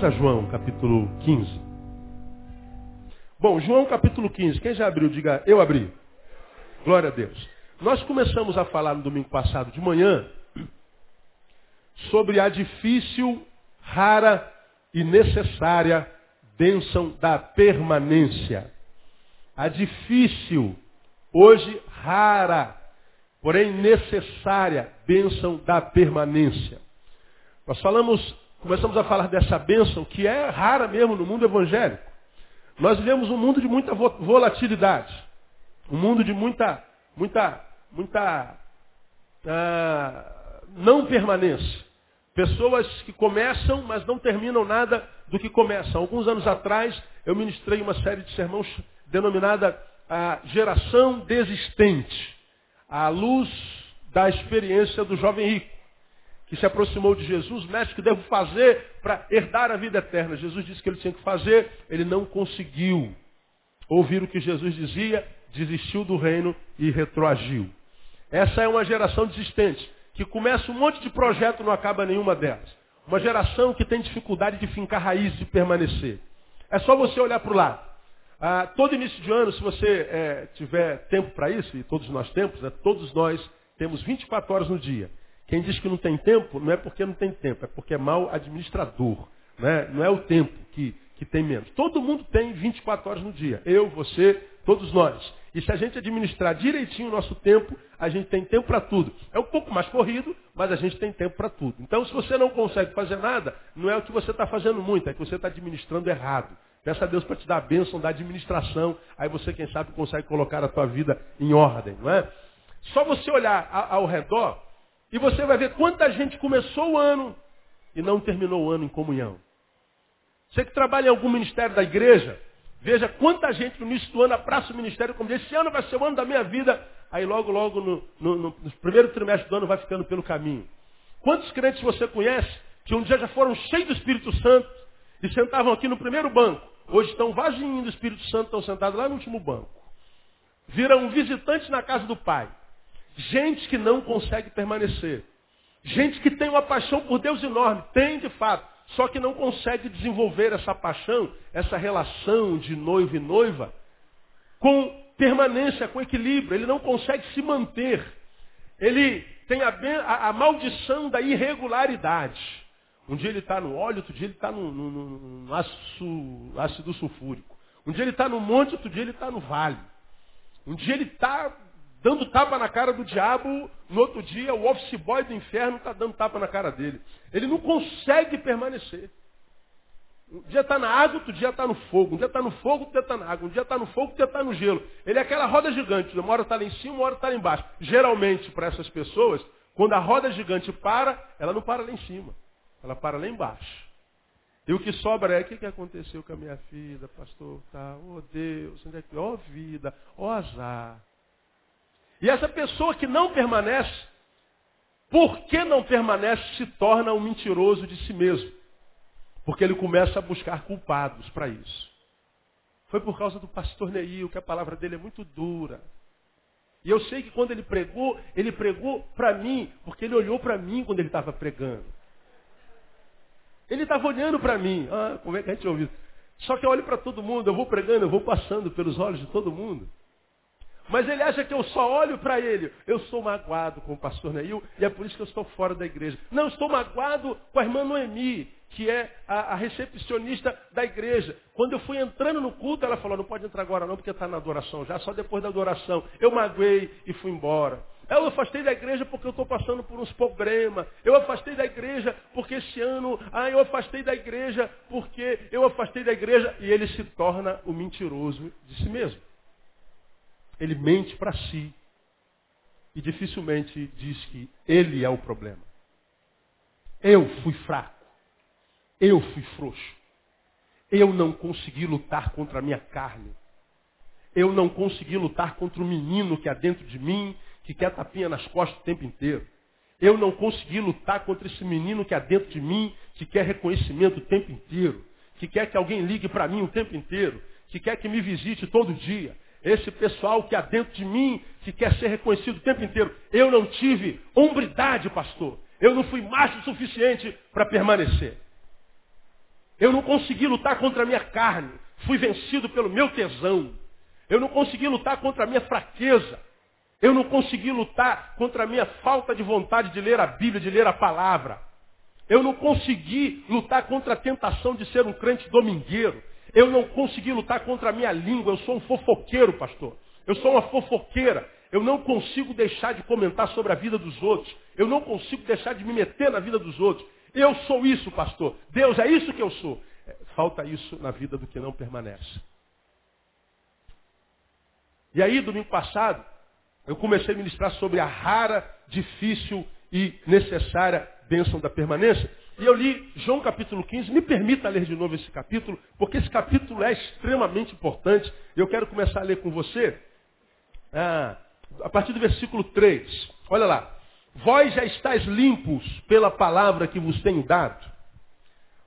Vamos a João, capítulo 15. Bom, João capítulo 15. Quem já abriu, diga, eu abri. Glória a Deus. Nós começamos a falar no domingo passado de manhã sobre a difícil, rara e necessária bênção da permanência. A difícil, hoje rara, porém necessária bênção da permanência. Nós falamos, começamos a falar dessa bênção que é rara mesmo no mundo evangélico. Nós vivemos um mundo de muita volatilidade, um mundo de muita, muita, muita uh, não permanência. Pessoas que começam, mas não terminam nada do que começam. Alguns anos atrás, eu ministrei uma série de sermões denominada a Geração Desistente, à luz da experiência do jovem rico que se aproximou de Jesus, mestre, que devo fazer para herdar a vida eterna? Jesus disse que ele tinha que fazer, ele não conseguiu ouvir o que Jesus dizia, desistiu do reino e retroagiu. Essa é uma geração desistente, que começa um monte de projeto e não acaba nenhuma delas. Uma geração que tem dificuldade de fincar raízes e permanecer. É só você olhar para o lado. Ah, todo início de ano, se você é, tiver tempo para isso, e todos nós temos, né, todos nós temos 24 horas no dia. Quem diz que não tem tempo, não é porque não tem tempo, é porque é mal administrador. Né? Não é o tempo que, que tem menos. Todo mundo tem 24 horas no dia. Eu, você, todos nós. E se a gente administrar direitinho o nosso tempo, a gente tem tempo para tudo. É um pouco mais corrido, mas a gente tem tempo para tudo. Então, se você não consegue fazer nada, não é o que você está fazendo muito, é que você está administrando errado. Peça a Deus para te dar a bênção da administração. Aí você, quem sabe, consegue colocar a tua vida em ordem, não é? Só você olhar ao redor, e você vai ver quanta gente começou o ano e não terminou o ano em comunhão. Você que trabalha em algum ministério da igreja, veja quanta gente no início do ano abraça o ministério como esse ano vai ser o ano da minha vida. Aí logo, logo no, no, no primeiro trimestre do ano vai ficando pelo caminho. Quantos crentes você conhece que um dia já foram cheios do Espírito Santo e sentavam aqui no primeiro banco? Hoje estão vaginhos do Espírito Santo, estão sentados lá no último banco. Viram visitantes na casa do Pai. Gente que não consegue permanecer. Gente que tem uma paixão por Deus enorme. Tem de fato. Só que não consegue desenvolver essa paixão, essa relação de noivo e noiva, com permanência, com equilíbrio. Ele não consegue se manter. Ele tem a, a, a maldição da irregularidade. Um dia ele está no óleo, outro dia ele está no, no, no ácido, ácido sulfúrico. Um dia ele está no monte, outro dia ele está no vale. Um dia ele está dando tapa na cara do diabo, no outro dia o office boy do inferno está dando tapa na cara dele. Ele não consegue permanecer. Um dia está na água, outro dia está no fogo. Um dia está no fogo, outro dia está na água. Um dia está no fogo, outro dia está no gelo. Ele é aquela roda gigante. Uma hora está lá em cima, uma hora está lá embaixo. Geralmente, para essas pessoas, quando a roda gigante para, ela não para lá em cima. Ela para lá embaixo. E o que sobra é o que, que aconteceu com a minha filha, pastor? Tá, oh Deus, onde é que. Oh, vida, oh, azar. E essa pessoa que não permanece, por que não permanece, se torna um mentiroso de si mesmo. Porque ele começa a buscar culpados para isso. Foi por causa do pastor Neil, que a palavra dele é muito dura. E eu sei que quando ele pregou, ele pregou para mim, porque ele olhou para mim quando ele estava pregando. Ele estava olhando para mim. Ah, como é que a gente ouviu? Só que eu olho para todo mundo, eu vou pregando, eu vou passando pelos olhos de todo mundo. Mas ele acha que eu só olho para ele. Eu sou magoado com o pastor Neil e é por isso que eu estou fora da igreja. Não, estou magoado com a irmã Noemi, que é a, a recepcionista da igreja. Quando eu fui entrando no culto, ela falou, não pode entrar agora não, porque está na adoração já, só depois da adoração. Eu magoei e fui embora. Eu afastei da igreja porque eu estou passando por uns problemas. Eu afastei da igreja porque esse ano, ah, eu afastei da igreja porque eu afastei da igreja. E ele se torna o mentiroso de si mesmo. Ele mente para si e dificilmente diz que ele é o problema. Eu fui fraco. Eu fui frouxo. Eu não consegui lutar contra a minha carne. Eu não consegui lutar contra o menino que há dentro de mim, que quer tapinha nas costas o tempo inteiro. Eu não consegui lutar contra esse menino que há dentro de mim, que quer reconhecimento o tempo inteiro, que quer que alguém ligue para mim o tempo inteiro, que quer que me visite todo dia. Esse pessoal que há dentro de mim, que quer ser reconhecido o tempo inteiro. Eu não tive hombridade, pastor. Eu não fui macho o suficiente para permanecer. Eu não consegui lutar contra a minha carne. Fui vencido pelo meu tesão. Eu não consegui lutar contra a minha fraqueza. Eu não consegui lutar contra a minha falta de vontade de ler a Bíblia, de ler a palavra. Eu não consegui lutar contra a tentação de ser um crente domingueiro. Eu não consegui lutar contra a minha língua. Eu sou um fofoqueiro, pastor. Eu sou uma fofoqueira. Eu não consigo deixar de comentar sobre a vida dos outros. Eu não consigo deixar de me meter na vida dos outros. Eu sou isso, pastor. Deus é isso que eu sou. É, falta isso na vida do que não permanece. E aí, domingo passado, eu comecei a ministrar sobre a rara, difícil e necessária bênção da permanência. E eu li João capítulo 15. Me permita ler de novo esse capítulo, porque esse capítulo é extremamente importante. Eu quero começar a ler com você ah, a partir do versículo 3. Olha lá. Vós já estáis limpos pela palavra que vos tenho dado.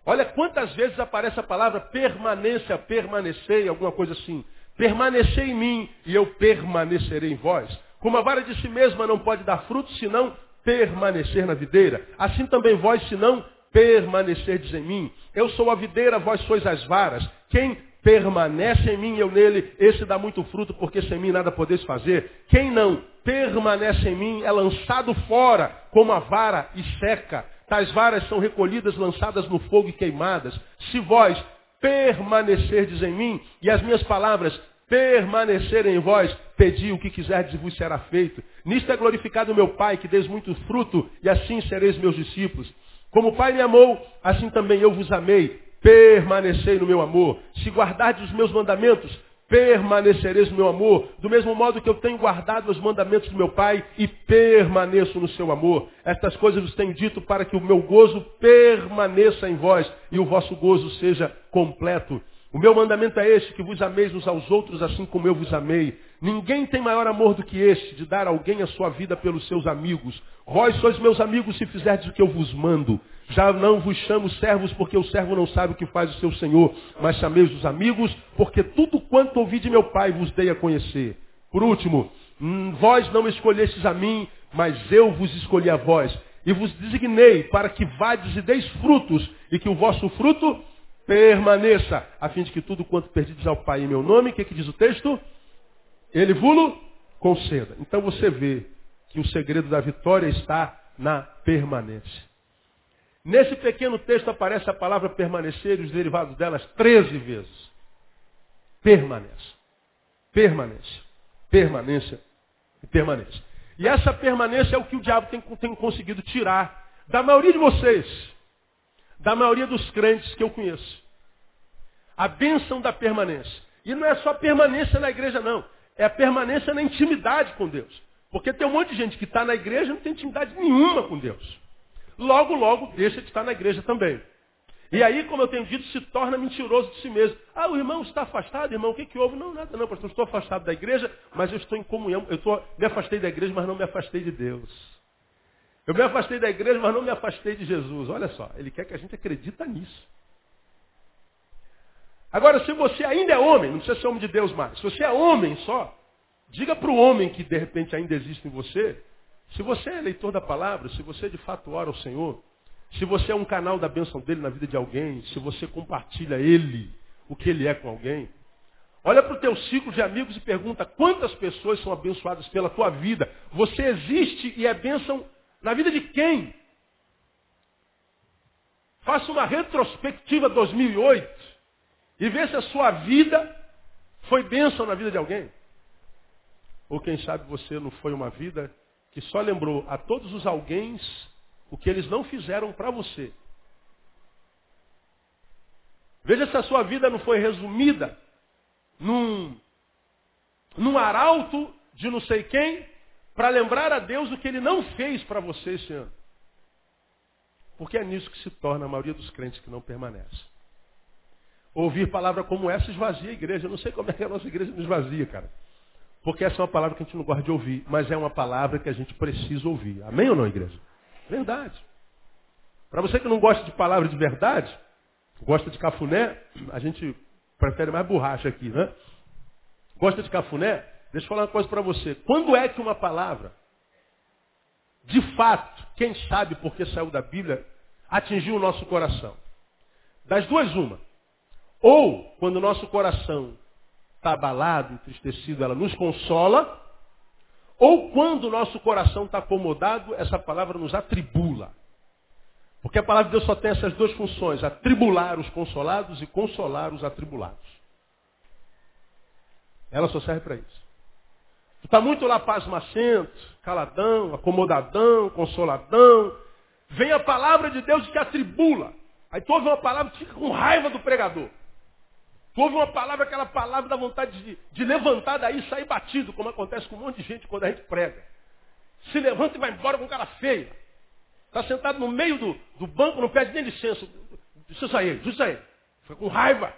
Olha quantas vezes aparece a palavra permanência, permanecei, alguma coisa assim. Permanecei em mim e eu permanecerei em vós. Como a vara de si mesma não pode dar fruto, senão permanecer na videira. Assim também vós, se não permanecerdes em mim. Eu sou a videira, vós sois as varas. Quem permanece em mim e eu nele, esse dá muito fruto, porque sem mim nada podeis fazer. Quem não permanece em mim é lançado fora como a vara e seca. Tais varas são recolhidas, lançadas no fogo e queimadas. Se vós permanecerdes em mim e as minhas palavras permanecer em vós, pedi o que quiserdes e vos será feito. Nisto é glorificado o meu Pai, que deis muito fruto, e assim sereis meus discípulos. Como o Pai me amou, assim também eu vos amei. Permanecei no meu amor. Se guardardes os meus mandamentos, permanecereis no meu amor, do mesmo modo que eu tenho guardado os mandamentos do meu Pai e permaneço no seu amor. Estas coisas vos tenho dito para que o meu gozo permaneça em vós e o vosso gozo seja completo. O meu mandamento é este, que vos ameis uns aos outros assim como eu vos amei. Ninguém tem maior amor do que este, de dar alguém a sua vida pelos seus amigos. Vós sois meus amigos se fizerdes o que eu vos mando. Já não vos chamo servos, porque o servo não sabe o que faz o seu senhor, mas chameis os amigos, porque tudo quanto ouvi de meu Pai vos dei a conhecer. Por último, hum, vós não escolhestes a mim, mas eu vos escolhi a vós. E vos designei para que vades e deis frutos, e que o vosso fruto permaneça, a fim de que tudo quanto perdides ao Pai em meu nome, o que, que diz o texto? Ele vulo conceda. Então você vê que o segredo da vitória está na permanência. Nesse pequeno texto aparece a palavra permanecer e os derivados delas 13 vezes. Permanência. Permanência. Permanência e permanência. E essa permanência é o que o diabo tem, tem conseguido tirar da maioria de vocês da maioria dos crentes que eu conheço. A bênção da permanência. E não é só permanência na igreja, não. É a permanência na intimidade com Deus. Porque tem um monte de gente que está na igreja e não tem intimidade nenhuma com Deus. Logo, logo, deixa de estar na igreja também. E aí, como eu tenho dito, se torna mentiroso de si mesmo. Ah, o irmão está afastado, irmão, o que, que houve? Não, nada não, pastor, estou afastado da igreja, mas eu estou em comunhão. Eu estou, me afastei da igreja, mas não me afastei de Deus. Eu me afastei da igreja, mas não me afastei de Jesus. Olha só, ele quer que a gente acredita nisso. Agora, se você ainda é homem, não precisa ser homem de Deus mais. Se você é homem só, diga para o homem que de repente ainda existe em você, se você é leitor da palavra, se você de fato ora ao Senhor, se você é um canal da bênção dele na vida de alguém, se você compartilha ele, o que ele é com alguém, olha para o teu ciclo de amigos e pergunta quantas pessoas são abençoadas pela tua vida. Você existe e é bênção na vida de quem? Faça uma retrospectiva 2008 e vê se a sua vida foi bênção na vida de alguém. Ou quem sabe você não foi uma vida que só lembrou a todos os alguém o que eles não fizeram para você. Veja se a sua vida não foi resumida num, num arauto de não sei quem, para lembrar a Deus o que ele não fez para você esse ano. Porque é nisso que se torna a maioria dos crentes que não permanece. Ouvir palavra como essa esvazia a igreja. Eu não sei como é que a nossa igreja não esvazia, cara. Porque essa é uma palavra que a gente não gosta de ouvir, mas é uma palavra que a gente precisa ouvir. Amém ou não, igreja? Verdade. Para você que não gosta de palavra de verdade, gosta de cafuné, a gente prefere mais borracha aqui, né? Gosta de cafuné? Deixa eu falar uma coisa para você. Quando é que uma palavra de fato, quem sabe porque saiu da Bíblia, atingiu o nosso coração. Das duas, uma. Ou, quando o nosso coração está abalado, entristecido, ela nos consola. Ou quando o nosso coração está acomodado, essa palavra nos atribula. Porque a palavra de Deus só tem essas duas funções: atribular os consolados e consolar os atribulados. Ela só serve para isso. Está muito lá pasmacento, caladão, acomodadão, consoladão. Vem a palavra de Deus e te atribula. Aí tu ouve uma palavra e fica com raiva do pregador. Tu ouve uma palavra, aquela palavra dá vontade de, de levantar daí e sair batido, como acontece com um monte de gente quando a gente prega. Se levanta e vai embora com cara feia. Está sentado no meio do, do, banco, não pede nem licença. Sair, deixa eu sair. Fica com raiva.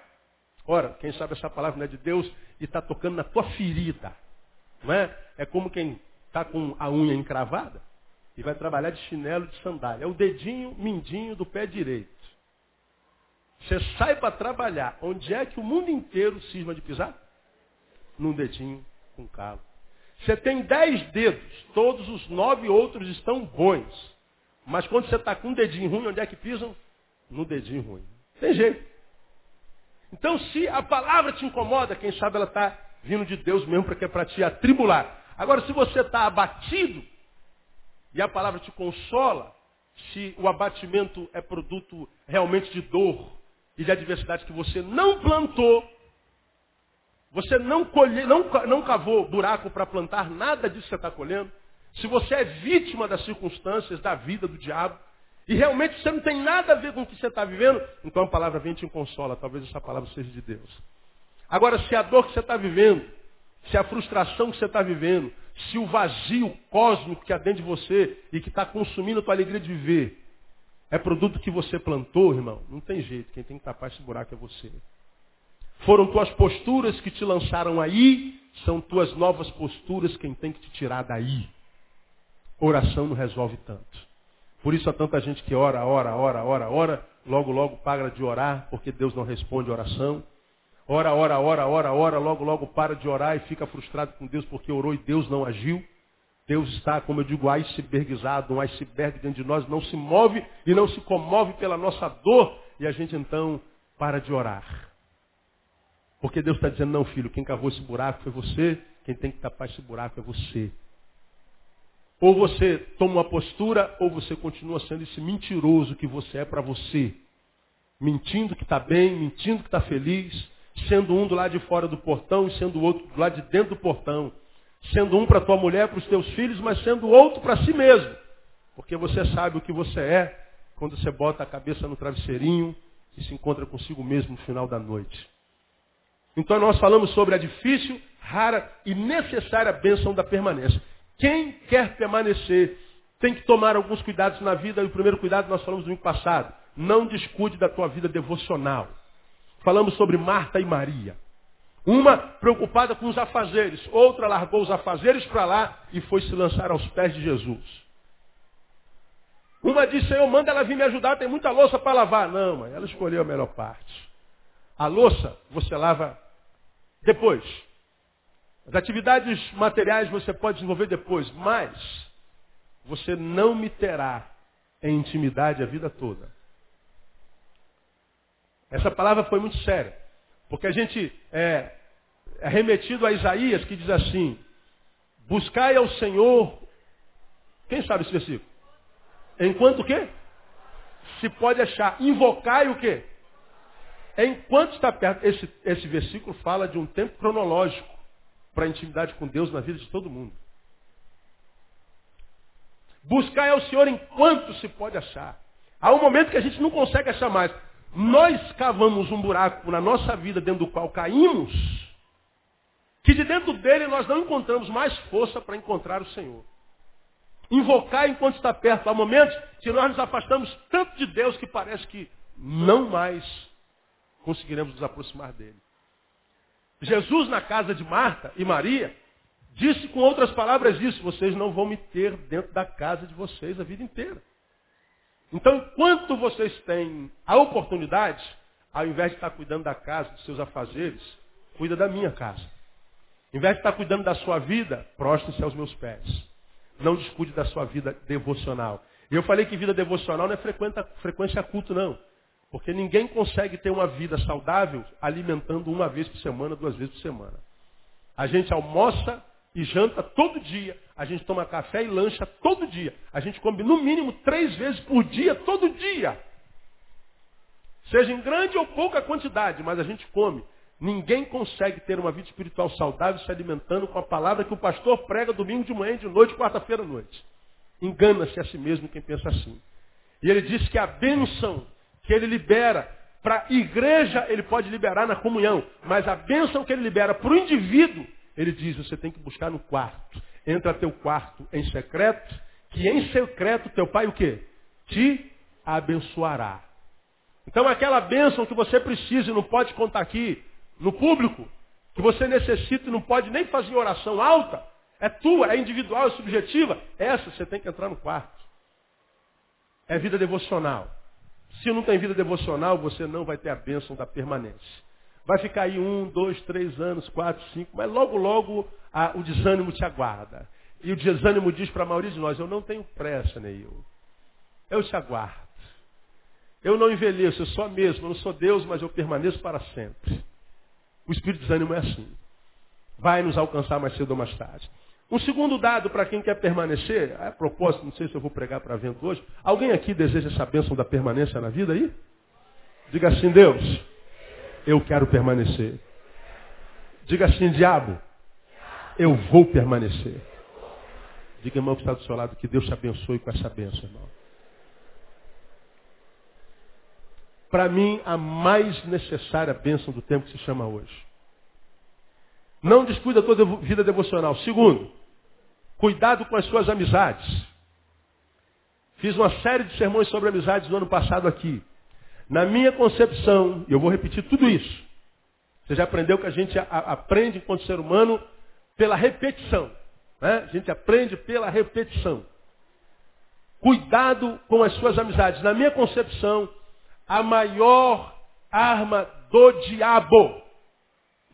Ora, quem sabe essa palavra não é de Deus e está tocando na tua ferida. Não é? É como quem está com a unha encravada e vai trabalhar de chinelo de sandália. É o dedinho mindinho do pé direito. Você sai para trabalhar. Onde é que o mundo inteiro cisma de pisar? Num dedinho com calo. Você tem dez dedos, todos os nove outros estão bons. Mas quando você está com um dedinho ruim, onde é que pisam? No dedinho ruim. Tem jeito. Então, se a palavra te incomoda, quem sabe ela está vindo de Deus mesmo para que é para te atribular. Agora, se você está abatido e a palavra te consola, se o abatimento é produto realmente de dor e de adversidade que você não plantou, você não, colhe, não, não cavou buraco para plantar nada disso que você está colhendo, se você é vítima das circunstâncias, da vida, do diabo, e realmente você não tem nada a ver com o que você está vivendo, então a palavra vem e te consola. Talvez essa palavra seja de Deus. Agora, se a dor que você está vivendo, se a frustração que você está vivendo, se o vazio cósmico que há dentro de você e que está consumindo a tua alegria de viver, é produto que você plantou, irmão, não tem jeito. Quem tem que tapar esse buraco é você. Foram tuas posturas que te lançaram aí, são tuas novas posturas quem tem que te tirar daí. Oração não resolve tanto. Por isso há tanta gente que ora, ora, ora, ora, ora, logo, logo para de orar, porque Deus não responde oração. Ora, ora, ora, ora, ora, logo, logo para de orar e fica frustrado com Deus porque orou e Deus não agiu. Deus está, como eu digo, icebergizado, um iceberg dentro de nós, não se move e não se comove pela nossa dor. E a gente então para de orar. Porque Deus está dizendo, não filho, quem cavou esse buraco foi você, quem tem que tapar esse buraco é você. Ou você toma uma postura, ou você continua sendo esse mentiroso que você é para você. Mentindo que está bem, mentindo que está feliz, sendo um do lado de fora do portão e sendo o outro do lado de dentro do portão. Sendo um para tua mulher, para os teus filhos, mas sendo outro para si mesmo. Porque você sabe o que você é quando você bota a cabeça no travesseirinho e se encontra consigo mesmo no final da noite. Então nós falamos sobre a difícil, rara e necessária bênção da permanência. Quem quer permanecer tem que tomar alguns cuidados na vida, e o primeiro cuidado nós falamos no ano passado. Não descuide da tua vida devocional. Falamos sobre Marta e Maria. Uma preocupada com os afazeres, outra largou os afazeres para lá e foi se lançar aos pés de Jesus. Uma disse, Senhor, manda ela vir me ajudar, tem muita louça para lavar. Não, mãe, ela escolheu a melhor parte. A louça você lava depois. As atividades materiais você pode desenvolver depois, mas você não me terá em intimidade a vida toda. Essa palavra foi muito séria. Porque a gente é, é remetido a Isaías que diz assim, buscai ao Senhor, quem sabe esse versículo? Enquanto o quê? Se pode achar. Invocai o quê? Enquanto está perto. Esse, esse versículo fala de um tempo cronológico para a intimidade com Deus na vida de todo mundo. Buscai ao Senhor enquanto se pode achar. Há um momento que a gente não consegue achar mais. Nós cavamos um buraco na nossa vida dentro do qual caímos, que de dentro dele nós não encontramos mais força para encontrar o Senhor. Invocar enquanto está perto. Há momentos que nós nos afastamos tanto de Deus que parece que não mais conseguiremos nos aproximar dele. Jesus, na casa de Marta e Maria, disse com outras palavras isso: vocês não vão me ter dentro da casa de vocês a vida inteira. Então, enquanto vocês têm a oportunidade, ao invés de estar cuidando da casa, dos seus afazeres, cuida da minha casa. Ao invés de estar cuidando da sua vida, prostre-se aos meus pés. não descuide da sua vida devocional. E eu falei que vida devocional não é frequência, frequência culto, não. Porque ninguém consegue ter uma vida saudável alimentando uma vez por semana, duas vezes por semana. A gente almoça e janta todo dia. A gente toma café e lancha todo dia. A gente come no mínimo três vezes por dia, todo dia. Seja em grande ou pouca quantidade, mas a gente come. Ninguém consegue ter uma vida espiritual saudável se alimentando com a palavra que o pastor prega domingo de manhã, de noite, quarta-feira à noite. Engana-se a si mesmo quem pensa assim. E ele diz que a bênção que ele libera para a igreja, ele pode liberar na comunhão. Mas a bênção que ele libera para o indivíduo, ele diz, você tem que buscar no quarto. Entra teu quarto em secreto, que em secreto teu pai o quê? Te abençoará. Então aquela bênção que você precisa e não pode contar aqui no público, que você necessita e não pode nem fazer oração alta, é tua, é individual, é subjetiva, essa você tem que entrar no quarto. É vida devocional. Se não tem vida devocional, você não vai ter a bênção da permanência. Vai ficar aí um, dois, três anos, quatro, cinco, mas logo, logo a, o desânimo te aguarda. E o desânimo diz para a maioria de nós, eu não tenho pressa, Neil. Eu te aguardo. Eu não envelheço, eu sou a mesma, eu não sou Deus, mas eu permaneço para sempre. O espírito de desânimo é assim. Vai nos alcançar mais cedo ou mais tarde. Um segundo dado para quem quer permanecer, a propósito, não sei se eu vou pregar para vento hoje. Alguém aqui deseja essa bênção da permanência na vida aí? Diga assim, Deus, eu quero permanecer. Diga assim, diabo, eu vou permanecer. Diga, irmão, que está do seu lado, que Deus te abençoe com essa bênção, irmão. Para mim, a mais necessária bênção do tempo que se chama hoje. Não descuida da tua vida devocional. Segundo, cuidado com as suas amizades. Fiz uma série de sermões sobre amizades no ano passado aqui. Na minha concepção, e eu vou repetir tudo isso. Você já aprendeu que a gente a, aprende enquanto ser humano pela repetição. Né? A gente aprende pela repetição. Cuidado com as suas amizades. Na minha concepção, a maior arma do diabo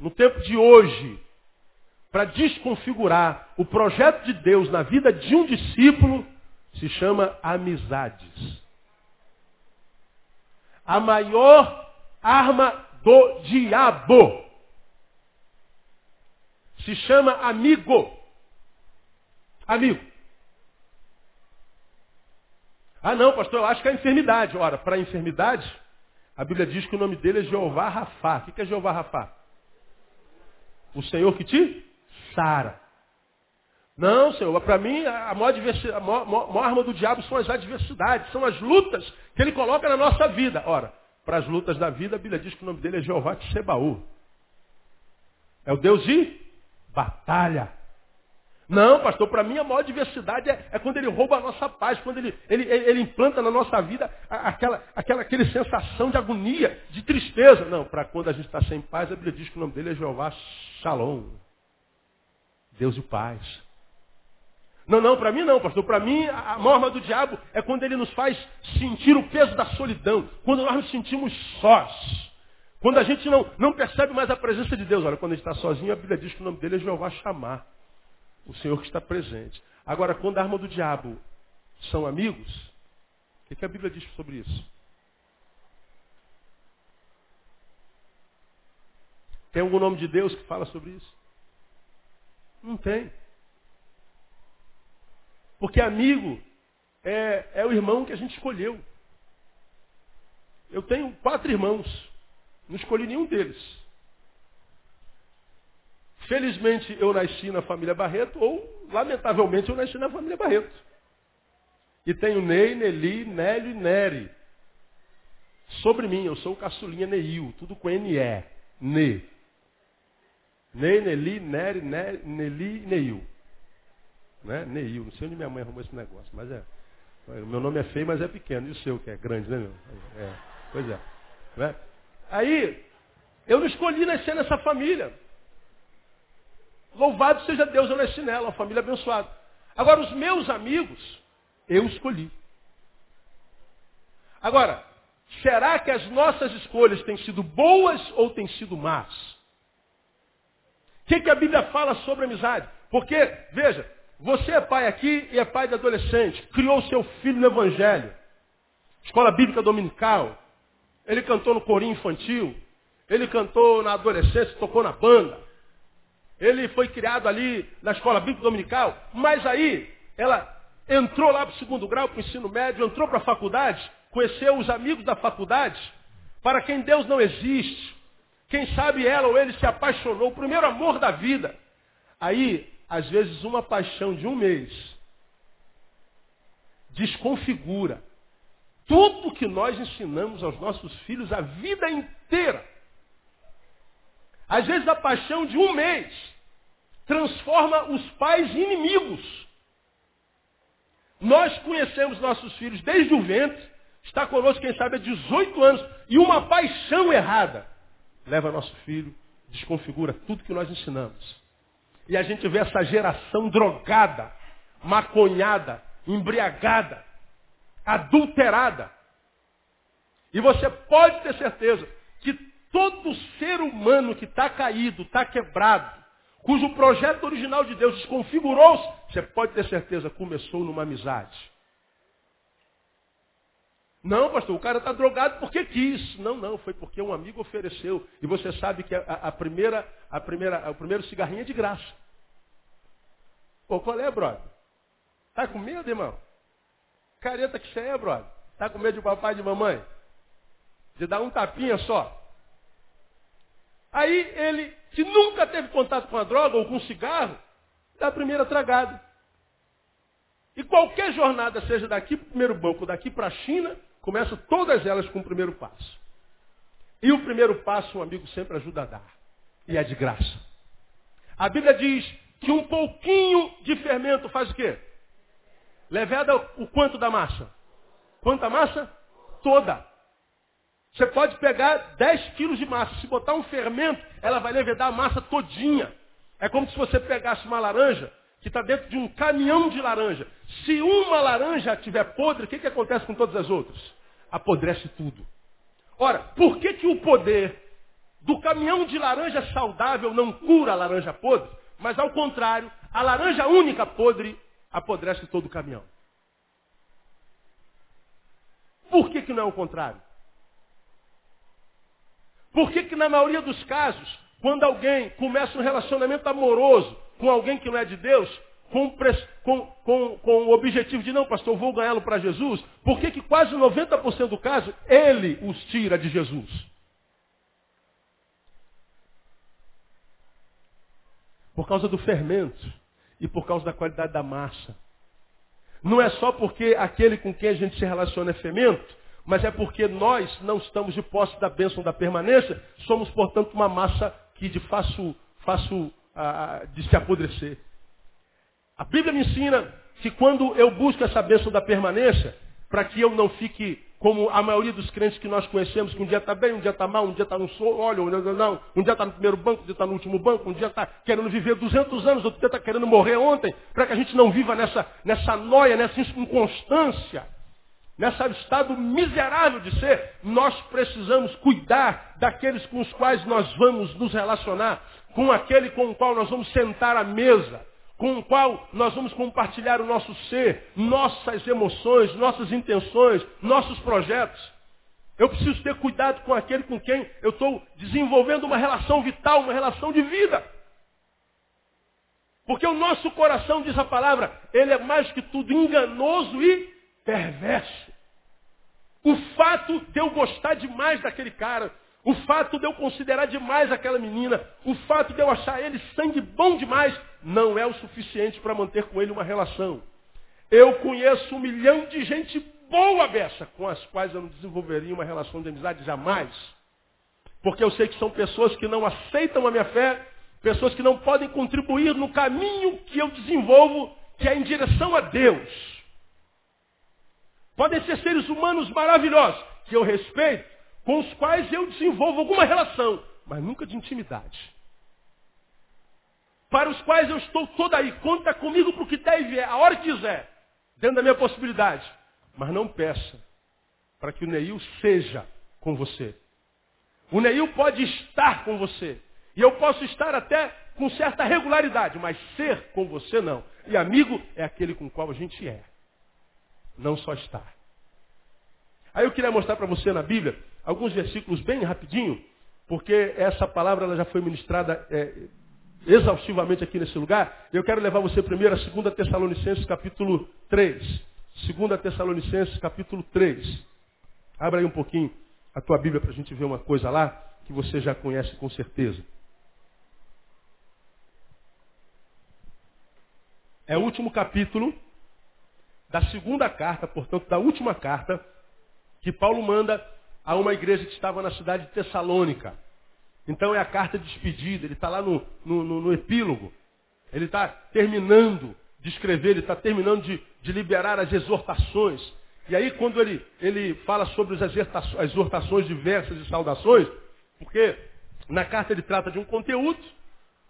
no tempo de hoje, para desconfigurar o projeto de Deus na vida de um discípulo, se chama amizades. A maior arma do diabo se chama amigo. Amigo. Ah não, pastor, eu acho que é enfermidade. Ora, para a enfermidade, a Bíblia diz que o nome dele é Jeová Rafá. O que é Jeová Rafá? O Senhor que te sara. Não, Senhor, para mim a maior, a maior, maior arma do diabo são as adversidades, são as lutas que ele coloca na nossa vida. Ora, para as lutas da vida, a Bíblia diz que o nome dele é Jeová Tsebaú. É o Deus de batalha. Não, pastor, para mim a maior diversidade é, é, quando ele rouba a nossa paz, quando ele, ele, ele implanta na nossa vida aquela, aquela, aquela sensação de agonia, de tristeza. Não, para quando a gente está sem paz, a Bíblia diz que o nome dele é Jeová Shalom. Deus de paz. Não, não, para mim não, pastor. Para mim, a norma do diabo é quando ele nos faz sentir o peso da solidão. Quando nós nos sentimos sós. Quando a gente não, não percebe mais a presença de Deus. Olha, quando a gente está sozinho, a Bíblia diz que o nome dele é Jeová chamar o Senhor que está presente. Agora, quando a arma do diabo são amigos, o que, que a Bíblia diz sobre isso? Tem algum nome de Deus que fala sobre isso? Não tem. Porque amigo é, é o irmão que a gente escolheu. Eu tenho quatro irmãos. Não escolhi nenhum deles. Felizmente eu nasci na família Barreto, ou lamentavelmente eu nasci na família Barreto. E tenho Ney, Nelly, Nélio e Nery. Sobre mim, eu sou o caçulinha Neil, tudo com N-E. Ne. Ney, Nelly, Nery, Nelly e Neil. Né? Neil, não sei onde minha mãe arrumou esse negócio, mas é. Meu nome é feio, mas é pequeno. E o seu, que é grande, né, meu? É. Pois é. Né? Aí, eu não escolhi nascer nessa família. Louvado seja Deus, eu nasci nela, uma família abençoada. Agora, os meus amigos, eu escolhi. Agora, será que as nossas escolhas têm sido boas ou têm sido más? O que, que a Bíblia fala sobre amizade? Porque, veja, Você é pai aqui e é pai de adolescente. Criou seu filho no Evangelho. Escola Bíblica Dominical. Ele cantou no corinho infantil. Ele cantou na adolescência, tocou na banda. Ele foi criado ali na Escola Bíblica Dominical. Mas aí, ela entrou lá para o segundo grau, para o ensino médio, entrou para a faculdade, conheceu os amigos da faculdade, para quem Deus não existe. Quem sabe ela ou ele se apaixonou, o primeiro amor da vida. Aí, às vezes, uma paixão de um mês desconfigura tudo que nós ensinamos aos nossos filhos a vida inteira. Às vezes, a paixão de um mês transforma os pais em inimigos. Nós conhecemos nossos filhos desde o ventre, está conosco, quem sabe, há 18 anos, e uma paixão errada leva nosso filho, desconfigura tudo que nós ensinamos. E a gente vê essa geração drogada, maconhada, embriagada, adulterada. E você pode ter certeza que todo ser humano que está caído, está quebrado, cujo projeto original de Deus desconfigurou-se, você pode ter certeza, começou numa amizade. Não, pastor, o cara está drogado porque quis. Não, não, foi porque um amigo ofereceu. E você sabe que a, a primeira, a primeira, o primeiro cigarrinho é de graça. Pô, qual é, brother? Tá com medo, irmão? Careta que você é, brother? Tá com medo de papai e de mamãe? De dar um tapinha só? Aí ele, que nunca teve contato com a droga ou com cigarro, dá a primeira tragada. E qualquer jornada, seja daqui para o primeiro banco, daqui para a China, começa todas elas com o primeiro passo. E o primeiro passo um amigo sempre ajuda a dar. E é de graça. A Bíblia diz que um pouquinho de fermento faz o quê? Leveda o quanto da massa? Quanta massa? Toda. Você pode pegar 10 quilos de massa. Se botar um fermento, ela vai levedar a massa todinha. É como se você pegasse uma laranja que está dentro de um caminhão de laranja. Se uma laranja estiver podre, o que, que acontece com todas as outras? Apodrece tudo. Ora, por que, que o poder do caminhão de laranja saudável não cura a laranja podre? Mas ao contrário, a laranja única podre apodrece todo o caminhão. Por que, que não é o contrário? Por que, que na maioria dos casos, quando alguém começa um relacionamento amoroso com alguém que não é de Deus, com, com, com, com o objetivo de, não, pastor, vou ganhá-lo para Jesus, por que, que quase 90% do caso, ele os tira de Jesus? Por causa do fermento e por causa da qualidade da massa. Não é só porque aquele com quem a gente se relaciona é fermento, mas é porque nós não estamos de posse da bênção da permanência, somos, portanto, uma massa que de fácil, fácil de se apodrecer. A Bíblia me ensina que quando eu busco essa bênção da permanência, para que eu não fique como a maioria dos crentes que nós conhecemos, que um dia está bem, um dia está mal, um dia está no sol, olha, não, um dia está no primeiro banco, um dia está no último banco, um dia está querendo viver 200 anos, outro dia está querendo morrer ontem, para que a gente não viva nessa, nessa noia, nessa inconstância, nesse estado miserável de ser, nós precisamos cuidar daqueles com os quais nós vamos nos relacionar, com aquele com o qual nós vamos sentar à mesa, com o qual nós vamos compartilhar o nosso ser, nossas emoções, nossas intenções, nossos projetos. Eu preciso ter cuidado com aquele com quem eu estou desenvolvendo uma relação vital, uma relação de vida. Porque o nosso coração, diz a palavra, ele é mais que tudo enganoso e perverso. O fato de eu gostar demais daquele cara, o fato de eu considerar demais aquela menina, o fato de eu achar ele sangue bom demais, não é o suficiente para manter com ele uma relação. Eu conheço um milhão de gente boa beça, com as quais eu não desenvolveria uma relação de amizade jamais. Porque eu sei que são pessoas que não aceitam a minha fé, pessoas que não podem contribuir no caminho que eu desenvolvo, que é em direção a Deus. Podem ser seres humanos maravilhosos, que eu respeito, com os quais eu desenvolvo alguma relação, mas nunca de intimidade. Para os quais eu estou toda aí, conta comigo para o que der e vier, a hora que quiser, dentro da minha possibilidade. Mas não peça para que o Neil seja com você. O Neil pode estar com você. E eu posso estar até com certa regularidade, mas ser com você não. E amigo é aquele com qual a gente é. Não só está. Eu queria mostrar para você na Bíblia alguns versículos bem rapidinho, porque essa palavra ela já foi ministrada é, exaustivamente aqui nesse lugar. Eu quero levar você primeiro a 2 Tessalonicenses capítulo 3. 2 Tessalonicenses capítulo 3. Abra aí um pouquinho a tua Bíblia para a gente ver uma coisa lá que você já conhece com certeza. É o último capítulo da segunda carta, portanto, da última carta que Paulo manda a uma igreja que estava na cidade de Tessalônica. Então é a carta de despedida, ele está lá no, no, no, epílogo. Ele está terminando de escrever, ele está terminando de, de, liberar as exortações. E aí quando ele, ele fala sobre as exortações diversas e saudações, porque na carta ele trata de um conteúdo,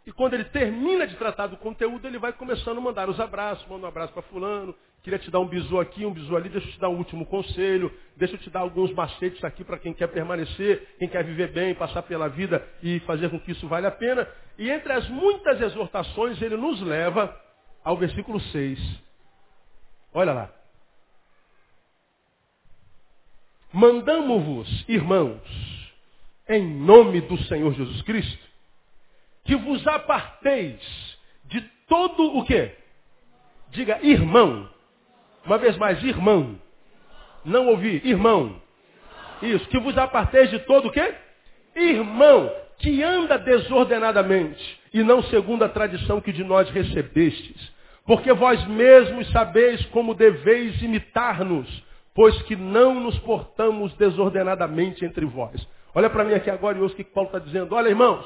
e quando ele termina de tratar do conteúdo, ele vai começando a mandar os abraços, manda um abraço para fulano, queria te dar um bisu aqui, um bisu ali, deixa eu te dar um último conselho, deixa eu te dar alguns macetes aqui para quem quer permanecer, quem quer viver bem, passar pela vida e fazer com que isso valha a pena. E entre as muitas exortações, ele nos leva ao versículo 6. Olha lá. Mandamos-vos, irmãos, em nome do Senhor Jesus Cristo, que vos aparteis de todo o quê? Diga irmão. Uma vez mais, irmão. Não ouvi, irmão. Isso, que vos aparteis de todo o quê? Irmão, que anda desordenadamente, e não segundo a tradição que de nós recebestes. Porque vós mesmos sabeis como deveis imitar-nos, pois que não nos portamos desordenadamente entre vós. Olha para mim aqui agora e ouça o que Paulo está dizendo. Olha, irmãos,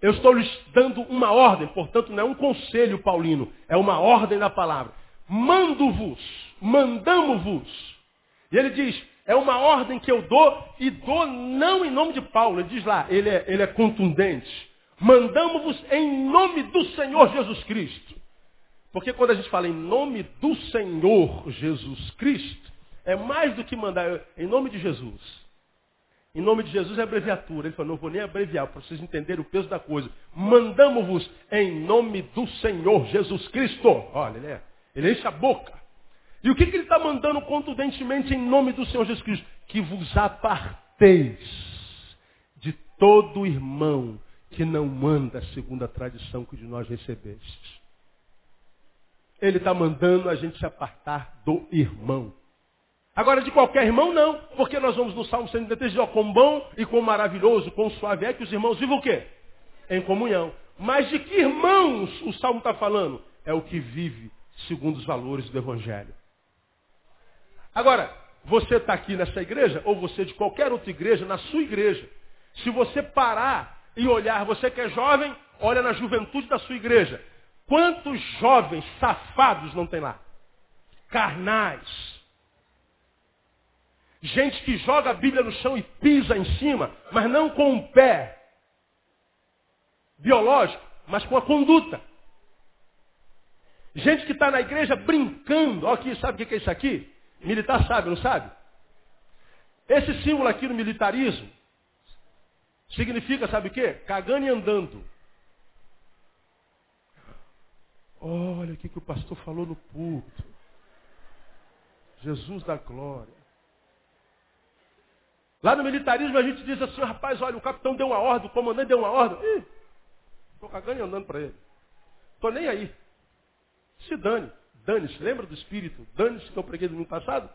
eu estou lhes dando uma ordem, portanto não é um conselho paulino, é uma ordem da palavra. Mando-vos, mandamo-vos. E ele diz, é uma ordem que eu dou e dou não em nome de Paulo. Ele diz lá, ele é, ele é contundente. Mandamos-vos em nome do Senhor Jesus Cristo. Porque quando a gente fala em nome do Senhor Jesus Cristo, é mais do que mandar, em nome de Jesus. Em nome de Jesus é abreviatura. Ele falou, não vou nem abreviar, para vocês entenderem o peso da coisa. Mandamos-vos em nome do Senhor Jesus Cristo. Olha, ele, é, ele enche a boca. E o que, que ele está mandando contundentemente em nome do Senhor Jesus Cristo? Que vos aparteis de todo irmão que não manda segundo a tradição que de nós recebestes. Ele está mandando a gente se apartar do irmão. Agora, de qualquer irmão, não. Porque nós vamos no Salmo 133 dizer, ó, quão bom e quão maravilhoso, quão suave é que os irmãos vivam o quê? Em comunhão. Mas de que irmãos o Salmo está falando? É o que vive segundo os valores do Evangelho. Agora, você está aqui nessa igreja, ou você de qualquer outra igreja, na sua igreja. Se você parar e olhar, você que é jovem, olha na juventude da sua igreja. Quantos jovens safados não tem lá? Carnais, Gente que joga a Bíblia no chão e pisa em cima, mas não com o pé biológico, mas com a conduta. Gente que está na igreja brincando. Olha aqui, sabe o que é isso aqui? Militar sabe, não sabe? Esse símbolo aqui no militarismo significa, sabe o quê? Cagando e andando. Olha o que, que o pastor falou no púlpito. Jesus da glória. Lá no militarismo a gente diz assim, rapaz, olha, o capitão deu uma ordem, o comandante deu uma ordem. Estou cagando e andando para ele. Estou nem aí. Se dane. Dane-se. Lembra do Espírito? Dane-se que eu preguei no ano passado?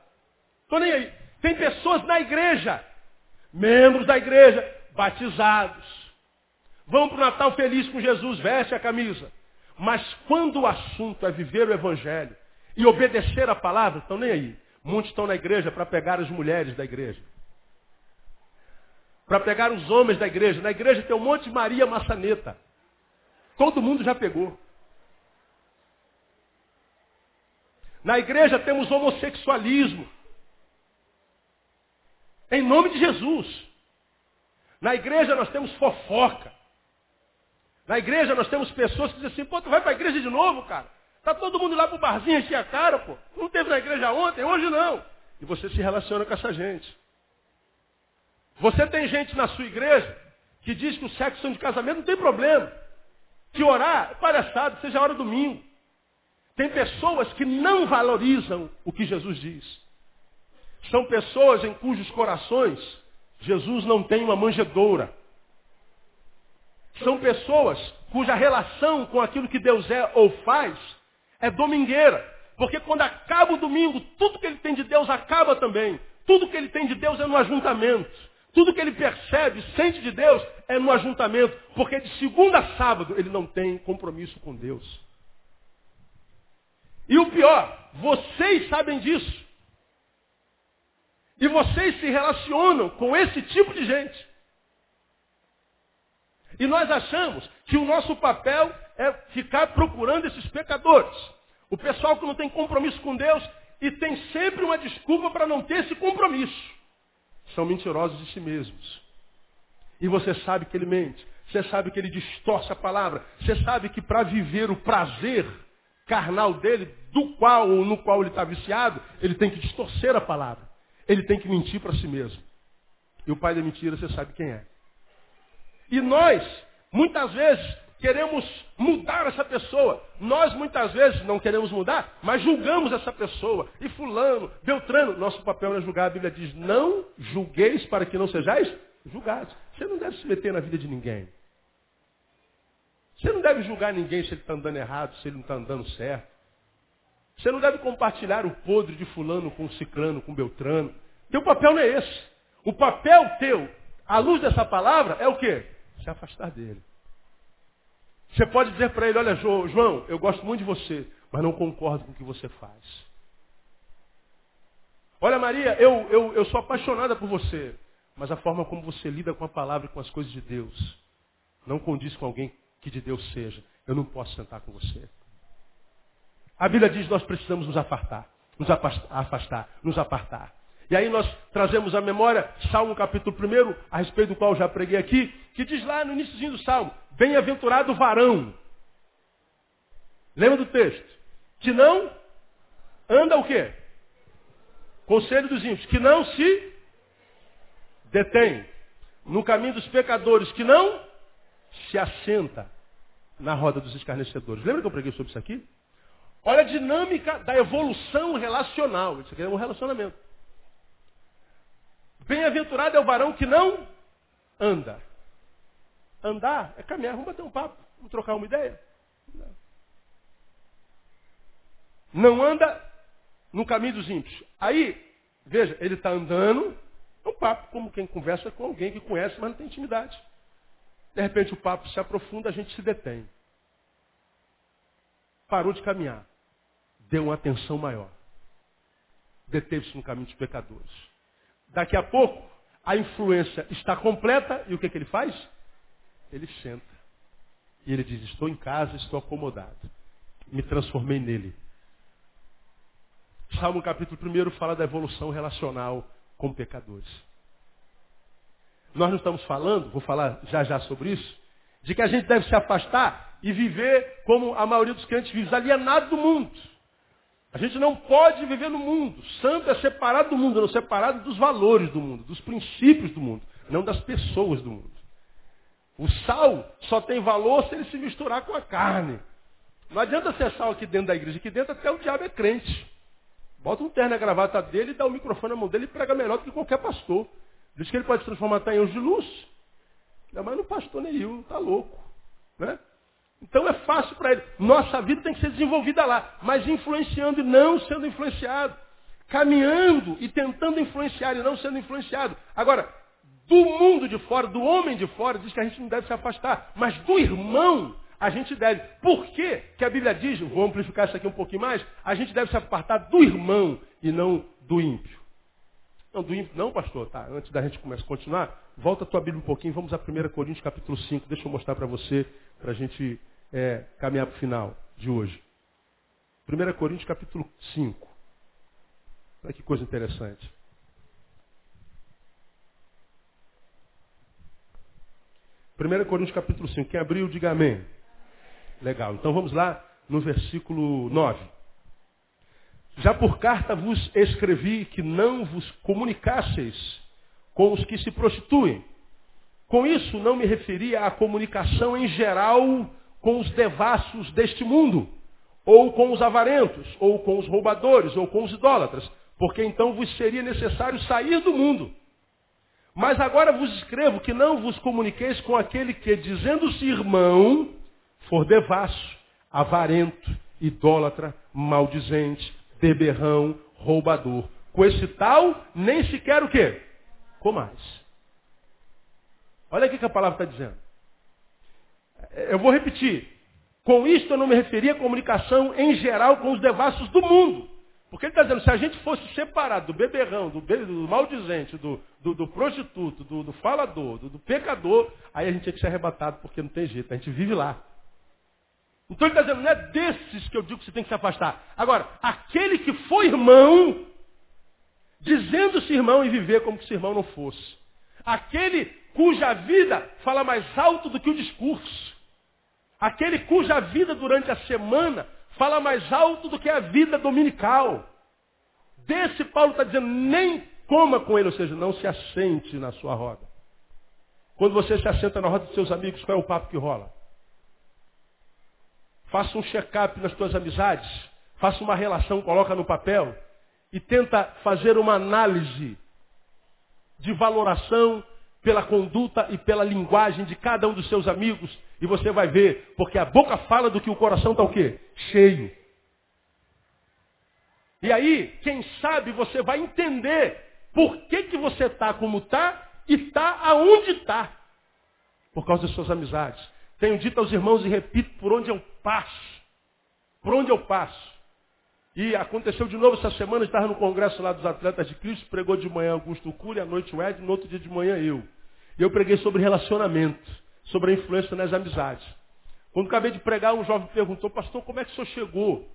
Estou nem aí. Tem pessoas na igreja, membros da igreja, batizados. Vão para o Natal feliz com Jesus, veste a camisa. Mas quando o assunto é viver o Evangelho e obedecer a palavra, estão nem aí. Muitos estão na igreja para pegar as mulheres da igreja para pegar os homens da igreja. Na igreja tem um monte de Maria maçaneta. Todo mundo já pegou. Na igreja temos homossexualismo. Em nome de Jesus. Na igreja nós temos fofoca. Na igreja nós temos pessoas que dizem assim, pô, tu vai para a igreja de novo, cara? Tá todo mundo lá pro barzinho encher a cara, pô. Não teve na igreja ontem, hoje não. E você se relaciona com essa gente. Você tem gente na sua igreja que diz que o sexo de casamento não tem problema. que orar é palhaçada, seja hora domingo. Tem pessoas que não valorizam o que Jesus diz. São pessoas em cujos corações Jesus não tem uma manjedoura. São pessoas cuja relação com aquilo que Deus é ou faz é domingueira. Porque quando acaba o domingo, tudo que ele tem de Deus acaba também. Tudo que ele tem de Deus é no ajuntamento. Tudo que ele percebe, sente de Deus, é no ajuntamento. Porque de segunda a sábado ele não tem compromisso com Deus. E o pior, vocês sabem disso. E vocês se relacionam com esse tipo de gente. E nós achamos que o nosso papel é ficar procurando esses pecadores. O pessoal que não tem compromisso com Deus e tem sempre uma desculpa para não ter esse compromisso. São mentirosos de si mesmos. E você sabe que ele mente. Você sabe que ele distorce a palavra. Você sabe que para viver o prazer carnal dele, do qual ou no qual ele está viciado, ele tem que distorcer a palavra. Ele tem que mentir para si mesmo. E o pai da mentira, você sabe quem é. E nós, muitas vezes, queremos mudar essa pessoa. Nós, muitas vezes, não queremos mudar, mas julgamos essa pessoa. E fulano, Beltrano, nosso papel é julgar. A Bíblia diz, não julgueis para que não sejais julgados. Você não deve se meter na vida de ninguém. Você não deve julgar ninguém se ele está andando errado, se ele não está andando certo. Você não deve compartilhar o podre de fulano com ciclano, com beltrano. Teu papel não é esse. O papel teu, à luz dessa palavra, é o quê? Se afastar dele. Você pode dizer para ele, olha João, eu gosto muito de você, mas não concordo com o que você faz. Olha Maria, eu, eu, eu sou apaixonada por você, mas a forma como você lida com a palavra e com as coisas de Deus não condiz com alguém que de Deus seja. Eu não posso sentar com você. A Bíblia diz que nós precisamos nos afastar, nos afastar, nos apartar. E aí nós trazemos à memória Salmo capítulo 1, a respeito do qual já preguei aqui, que diz lá no início do Salmo, bem-aventurado o varão. Lembra do texto? Que não anda o quê? Conselho dos ímpios, que não se detém no caminho dos pecadores, que não se assenta na roda dos escarnecedores. Lembra que eu preguei sobre isso aqui? Olha a dinâmica da evolução relacional. Isso aqui é um relacionamento. Bem-aventurado é o varão que não anda. Andar é caminhar, vamos bater um papo, vamos trocar uma ideia. Não anda no caminho dos ímpios. Aí, veja, ele está andando, é um papo, como quem conversa com alguém que conhece, mas não tem intimidade. De repente o papo se aprofunda, a gente se detém. Parou de caminhar. Deu uma atenção maior. Deteve-se no caminho dos pecadores. Daqui a pouco, a influência está completa e o que, que ele faz? Ele senta. E ele diz, estou em casa, estou acomodado. Me transformei nele. Salmo capítulo 1 fala da evolução relacional com pecadores. Nós não estamos falando, vou falar já já sobre isso, de que a gente deve se afastar e viver como a maioria dos crentes vive, alienado do mundo. A gente não pode viver no mundo. Santo é separado do mundo, não separado dos valores do mundo, dos princípios do mundo, não das pessoas do mundo. O sal só tem valor se ele se misturar com a carne. Não adianta ser sal aqui dentro da igreja, aqui dentro até o diabo é crente. Bota um terno na gravata dele, dá o microfone na mão dele e prega melhor do que qualquer pastor. Diz que ele pode se transformar até em anjo de luz. Ainda mais no pastor Neil, está louco. Né? Então é fácil para ele. Nossa vida tem que ser desenvolvida lá, mas influenciando e não sendo influenciado. Caminhando e tentando influenciar e não sendo influenciado. Agora, do mundo de fora, do homem de fora, diz que a gente não deve se afastar. Mas do irmão, a gente deve. Por que, que a Bíblia diz, vou amplificar isso aqui um pouquinho mais, a gente deve se apartar do irmão e não do ímpio. Não, do ímpio, não, pastor, tá? Antes da gente começar a continuar, volta a tua Bíblia um pouquinho, vamos a 1 Coríntios capítulo 5, deixa eu mostrar para você, para a gente é, caminhar para o final de hoje. 1 Coríntios capítulo 5. Olha que coisa interessante. Primeira Coríntios capítulo 5. Quem abriu, diga amém. Legal. Então vamos lá no versículo 9. Já por carta vos escrevi que não vos comunicasseis com os que se prostituem. Com isso não me referia à comunicação em geral com os devassos deste mundo, ou com os avarentos, ou com os roubadores, ou com os idólatras, porque então vos seria necessário sair do mundo. Mas agora vos escrevo que não vos comuniqueis com aquele que, dizendo-se irmão, for devasso, avarento, idólatra, maldizente, beberrão, roubador. Com esse tal, nem sequer o quê? Comais. Olha aqui que a palavra está dizendo. Eu vou repetir. Com isto eu não me referi à comunicação em geral com os devassos do mundo. Porque ele está dizendo, se a gente fosse separado do beberrão, do, be do maldizente, do, do, do prostituto, do, do falador, do, do, pecador, aí a gente tinha que ser arrebatado, porque não tem jeito, a gente vive lá. Então ele está dizendo, não é desses que eu digo que você tem que se afastar. Agora, aquele que foi irmão, dizendo-se irmão e viver como se irmão não fosse. Aquele cuja vida fala mais alto do que o discurso. Aquele cuja vida durante a semana fala mais alto do que a vida dominical. Desse Paulo está dizendo, nem coma com ele, ou seja, não se assente na sua roda. Quando você se assenta na roda dos seus amigos, qual é o papo que rola? Faça um check-up nas suas amizades, faça uma relação, coloca no papel e tenta fazer uma análise de valoração pela conduta e pela linguagem de cada um dos seus amigos e você vai ver, porque a boca fala do que o coração está o quê? Cheio. E aí, quem sabe você vai entender por que, que você está como está e está aonde está. Por causa das suas amizades. Tenho dito aos irmãos e repito por onde eu passo. Por onde eu passo. E aconteceu de novo essa semana, estava no congresso lá dos atletas de Cristo, pregou de manhã Augusto Cury, à noite o Ed, no outro dia de manhã eu. E eu preguei sobre relacionamento sobre a influência nas amizades. Quando acabei de pregar, um jovem perguntou, pastor, como é que o senhor chegou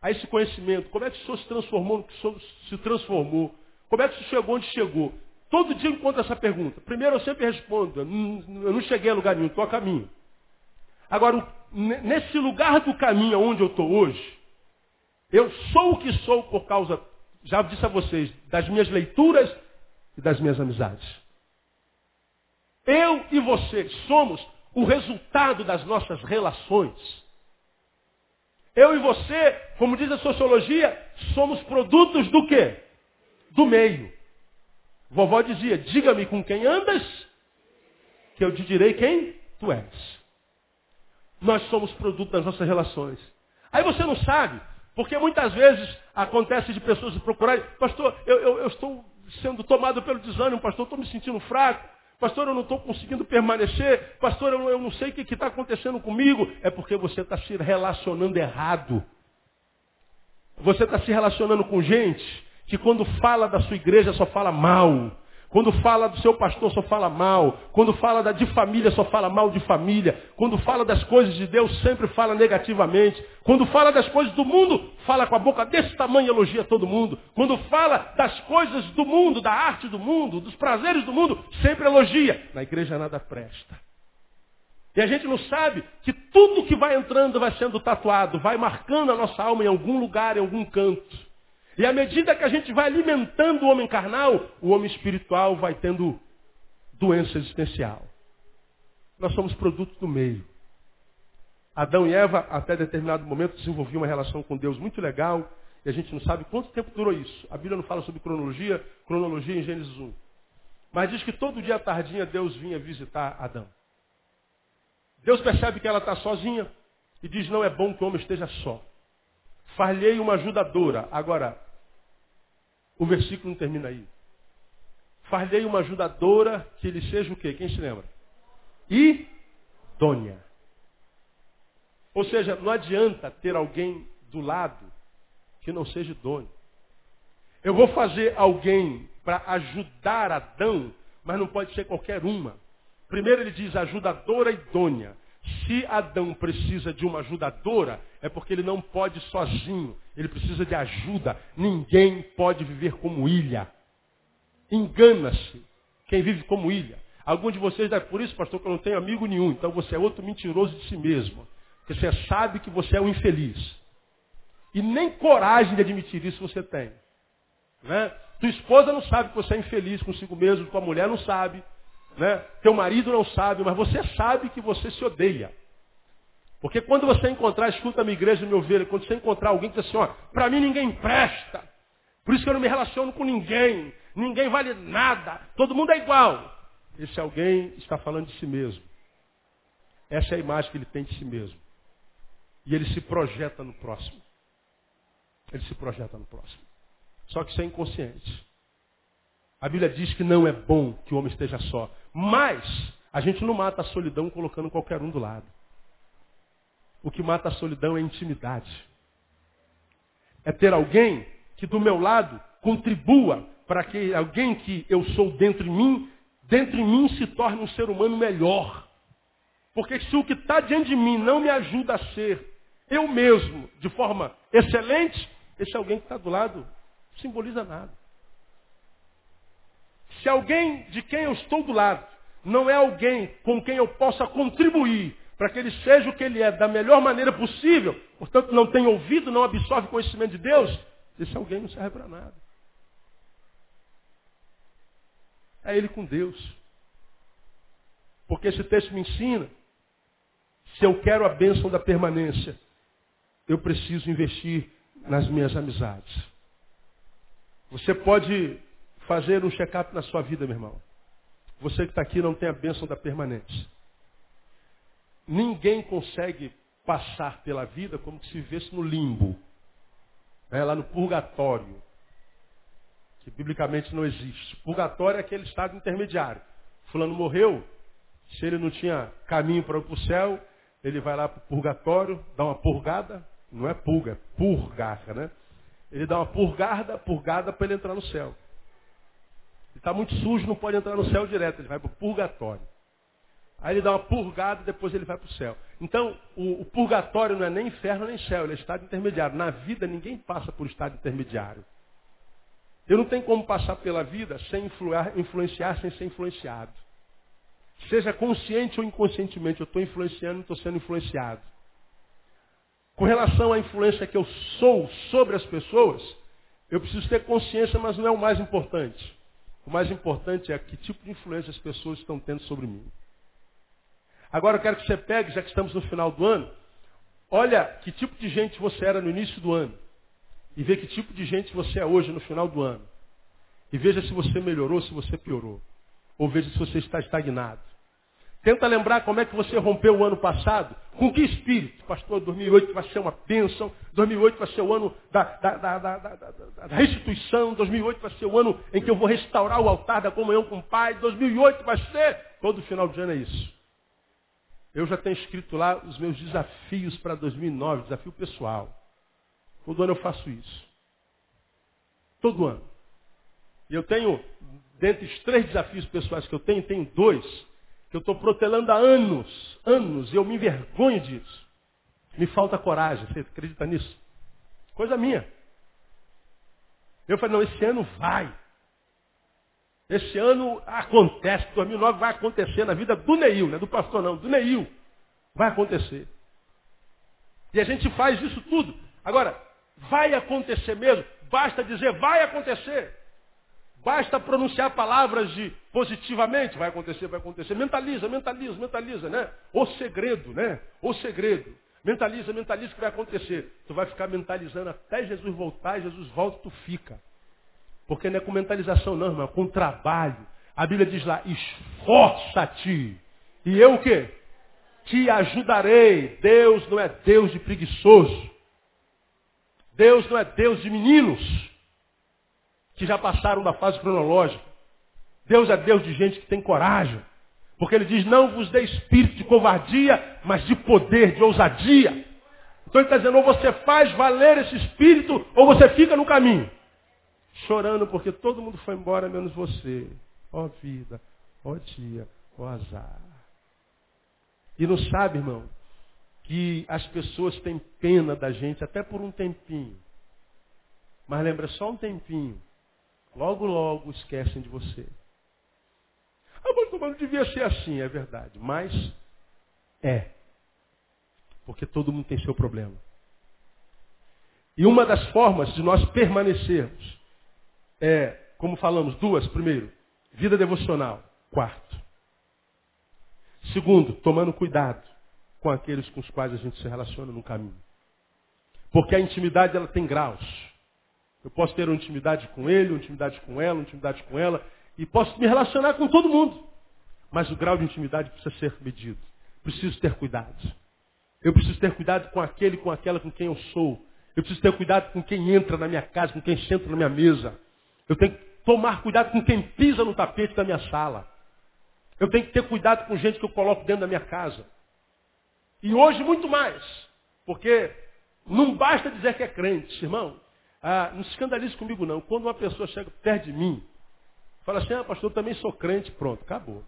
a esse conhecimento? Como é que o senhor se transformou no que o senhor se transformou? Como é que o senhor chegou onde chegou? Todo dia eu encontro essa pergunta. Primeiro eu sempre respondo, eu não cheguei a lugar nenhum, estou a caminho. Agora, nesse lugar do caminho onde eu estou hoje, eu sou o que sou por causa, já disse a vocês, das minhas leituras e das minhas amizades. Eu e você somos o resultado das nossas relações. Eu e você, como diz a sociologia, somos produtos do quê? Do meio. Vovó dizia, diga-me com quem andas, que eu te direi quem tu és. Nós somos produto das nossas relações. Aí você não sabe, porque muitas vezes acontece de pessoas procurarem, pastor, eu, eu, eu estou sendo tomado pelo desânimo, pastor, estou me sentindo fraco. Pastor, eu não estou conseguindo permanecer. Pastor, eu, eu não sei o que está acontecendo comigo. É porque você está se relacionando errado. Você está se relacionando com gente que quando fala da sua igreja só fala mal. Quando fala do seu pastor, só fala mal. Quando fala da, de família, só fala mal de família. Quando fala das coisas de Deus, sempre fala negativamente. Quando fala das coisas do mundo, fala com a boca desse tamanho e elogia todo mundo. Quando fala das coisas do mundo, da arte do mundo, dos prazeres do mundo, sempre elogia. Na igreja nada presta. E a gente não sabe que tudo que vai entrando vai sendo tatuado, vai marcando a nossa alma em algum lugar, em algum canto. E à medida que a gente vai alimentando o homem carnal, o homem espiritual vai tendo doença existencial. Nós somos produtos do meio. Adão e Eva, até determinado momento, desenvolviam uma relação com Deus muito legal, e a gente não sabe quanto tempo durou isso. A Bíblia não fala sobre cronologia, cronologia em Gênesis 1. Mas diz que todo dia à tardinha Deus vinha visitar Adão. Deus percebe que ela está sozinha e diz, não é bom que o homem esteja só. Falhei uma ajudadora. Agora, o versículo não termina aí. Farlei uma ajudadora que ele seja o quê? Quem se lembra? Idônea. Ou seja, não adianta ter alguém do lado que não seja idôneo. Eu vou fazer alguém para ajudar Adão, mas não pode ser qualquer uma. Primeiro ele diz ajudadora idônea. Se Adão precisa de uma ajudadora, é porque ele não pode sozinho. Ele precisa de ajuda. Ninguém pode viver como ilha. Engana-se quem vive como ilha. Algum de vocês deve, por isso, pastor, que eu não tenho amigo nenhum. Então você é outro mentiroso de si mesmo. Porque você sabe que você é um infeliz. E nem coragem de admitir isso você tem. Né? Tua esposa não sabe que você é infeliz consigo mesmo, tua mulher não sabe. Né? Teu marido não sabe, mas você sabe que você se odeia. Porque quando você encontrar, escuta minha igreja meu ovelha, quando você encontrar alguém que diz assim, ó, para mim ninguém presta, por isso que eu não me relaciono com ninguém, ninguém vale nada, todo mundo é igual. Esse alguém está falando de si mesmo. Essa é a imagem que ele tem de si mesmo. E ele se projeta no próximo. Ele se projeta no próximo. Só que isso é inconsciente. A Bíblia diz que não é bom que o homem esteja só. Mas a gente não mata a solidão colocando qualquer um do lado. O que mata a solidão é a intimidade. É ter alguém que do meu lado contribua para que alguém que eu sou dentro de mim, dentro de mim se torne um ser humano melhor. Porque se o que está diante de mim não me ajuda a ser eu mesmo de forma excelente, esse alguém que está do lado simboliza nada. Se alguém de quem eu estou do lado não é alguém com quem eu possa contribuir para que ele seja o que ele é da melhor maneira possível, portanto não tem ouvido, não absorve conhecimento de Deus, esse alguém não serve para nada. É ele com Deus. Porque esse texto me ensina, se eu quero a bênção da permanência, eu preciso investir nas minhas amizades. Você pode fazer um check-up na sua vida, meu irmão. Você que está aqui não tem a bênção da permanência. Ninguém consegue passar pela vida como se vivesse no limbo. Né? Lá no purgatório. Que biblicamente não existe. Purgatório é aquele estado intermediário. Fulano morreu, se ele não tinha caminho para o céu, ele vai lá para o purgatório, dá uma purgada, não é pulga, é purgar, né? Ele dá uma purgada, purgada para ele entrar no céu. Ele está muito sujo, não pode entrar no céu direto, ele vai para o purgatório. Aí ele dá uma purgada e depois ele vai para o céu. Então, o, o, purgatório não é nem inferno nem céu, ele é estado intermediário. Na vida, ninguém passa por estado intermediário. Eu não tenho como passar pela vida sem influar, influenciar, sem ser influenciado. Seja consciente ou inconscientemente, eu estou influenciando, estou sendo influenciado. Com relação à influência que eu sou sobre as pessoas, eu preciso ter consciência, mas não é o mais importante. O mais importante é que tipo de influência as pessoas estão tendo sobre mim. Agora eu quero que você pegue, já que estamos no final do ano, olha que tipo de gente você era no início do ano. E vê que tipo de gente você é hoje no final do ano. E veja se você melhorou, se você piorou. Ou veja se você está estagnado. Tenta lembrar como é que você rompeu o ano passado. Com que espírito? Pastor, 2008 vai ser uma bênção. 2008 vai ser o ano da, da, da, da, restituição. 2008 vai ser o ano em que eu vou restaurar o altar da comunhão com o Pai. 2008 vai ser. Todo final de ano é isso. Eu já tenho escrito lá os meus desafios para 2009, desafio pessoal. Todo ano eu faço isso. Todo ano. E eu tenho, dentre os três desafios pessoais que eu tenho, tenho dois que eu estou protelando há anos, anos, e eu me envergonho disso. Me falta coragem, você acredita nisso? Coisa minha. Eu falei, não, esse ano vai. Esse ano acontece, 2009 vai acontecer na vida do Neil, não é do pastor não, do Neil. Vai acontecer. E a gente faz isso tudo. Agora, vai acontecer mesmo? Basta dizer, vai acontecer. Basta pronunciar palavras de positivamente, vai acontecer, vai acontecer. Mentaliza, mentaliza, mentaliza, né? O segredo, né? O segredo. Mentaliza, mentaliza que vai acontecer. Tu vai ficar mentalizando até Jesus voltar, Jesus volta, tu fica. Porque não é com mentalização não, irmão, é com trabalho. A Bíblia diz lá, esforça-te. E eu o quê? Te ajudarei. Deus não é Deus de preguiçoso. Deus não é Deus de meninos que já passaram da fase cronológica. Deus é Deus de gente que tem coragem. Porque ele diz, não vos dê espírito de covardia, mas de poder, de ousadia. Então ele está dizendo, ou você faz valer esse espírito, ou você fica no caminho. Chorando porque todo mundo foi embora, menos você. Ó oh, vida, ó oh, dia, ó oh, azar. E não sabe, irmão, que as pessoas têm pena da gente até por um tempinho. Mas lembra, só um tempinho. Logo, logo esquecem de você. Ah, mas não devia ser assim, é verdade. Mas é. Porque todo mundo tem seu problema. E uma das formas de nós permanecermos é, como falamos, duas. Primeiro, vida devocional. Quarto. Segundo, tomando cuidado com aqueles com os quais a gente se relaciona no caminho. Porque a intimidade ela tem graus. Eu posso ter uma intimidade com ele, uma intimidade com ela, uma intimidade com ela, e posso me relacionar com todo mundo. Mas o grau de intimidade precisa ser medido. Preciso ter cuidado. Eu preciso ter cuidado com aquele, com aquela com quem eu sou. Eu preciso ter cuidado com quem entra na minha casa, com quem senta na minha mesa. Eu tenho que tomar cuidado com quem pisa no tapete da minha sala. Eu tenho que ter cuidado com gente que eu coloco dentro da minha casa. E hoje muito mais. Porque não basta dizer que é crente, irmão. Ah, não se escandalize comigo não. Quando uma pessoa chega perto de mim, fala assim, ah, pastor, eu também sou crente, pronto, acabou.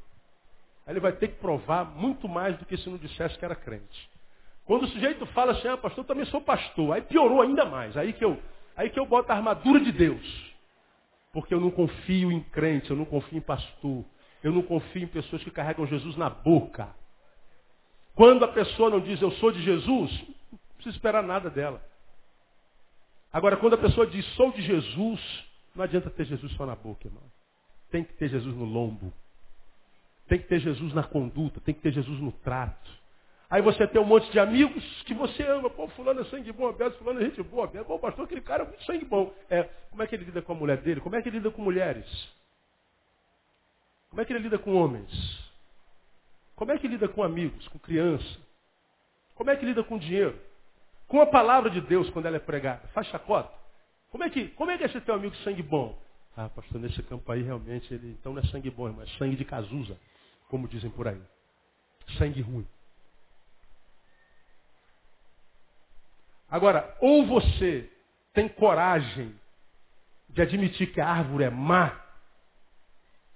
Aí ele vai ter que provar muito mais do que se não dissesse que era crente. Quando o sujeito fala assim, ah, pastor, eu também sou pastor, aí piorou ainda mais. Aí que eu, aí que eu boto a armadura de Deus. Porque eu não confio em crente, eu não confio em pastor. Eu não confio em pessoas que carregam Jesus na boca. Quando a pessoa não diz eu sou de Jesus, não precisa esperar nada dela. Agora, quando a pessoa diz sou de Jesus, não adianta ter Jesus só na boca, irmão. Tem que ter Jesus no lombo. Tem que ter Jesus na conduta, tem que ter Jesus no trato. Aí você tem um monte de amigos que você ama. Pô, fulano é sangue bom, Beto, fulano é gente boa, Beto. Pô, pastor, aquele cara é muito sangue bom. É, como é que ele lida com a mulher dele? Como é que ele lida com mulheres? Como é que ele lida com homens? Como é que lida com amigos, com criança? Como é que lida com dinheiro? Com a palavra de Deus quando ela é pregada? Faz chacota? Como é que, como é, que é esse teu amigo sangue bom? Ah, pastor, nesse campo aí realmente ele então não é sangue bom, irmão, é sangue de casusa, como dizem por aí. Sangue ruim. Agora, ou você tem coragem de admitir que a árvore é má,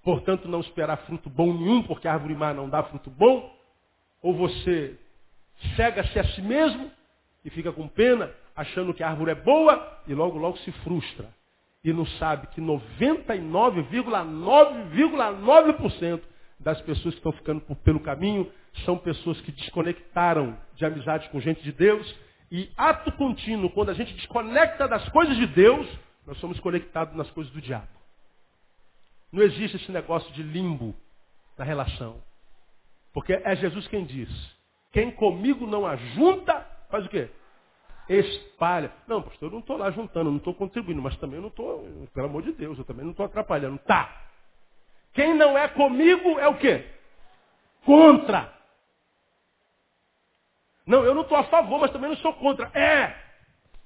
portanto não esperar fruto bom nenhum, porque a árvore má não dá fruto bom, ou você cega-se a si mesmo e fica com pena, achando que a árvore é boa e logo logo se frustra. E não sabe que 99,9,9% das pessoas que estão ficando pelo caminho são pessoas que desconectaram de amizade com gente de Deus e ato contínuo, quando a gente desconecta das coisas de Deus, nós somos conectados nas coisas do diabo. Não existe esse negócio de limbo na relação. Porque é Jesus quem diz: quem comigo não ajunta, faz o quê? Espalha. Não, pastor, eu não estou lá juntando, não estou contribuindo, mas também não estou, pelo amor de Deus, eu também não estou atrapalhando. Tá. Quem não é comigo é o quê? Contra. Não, eu não estou a favor, mas também não sou contra. É!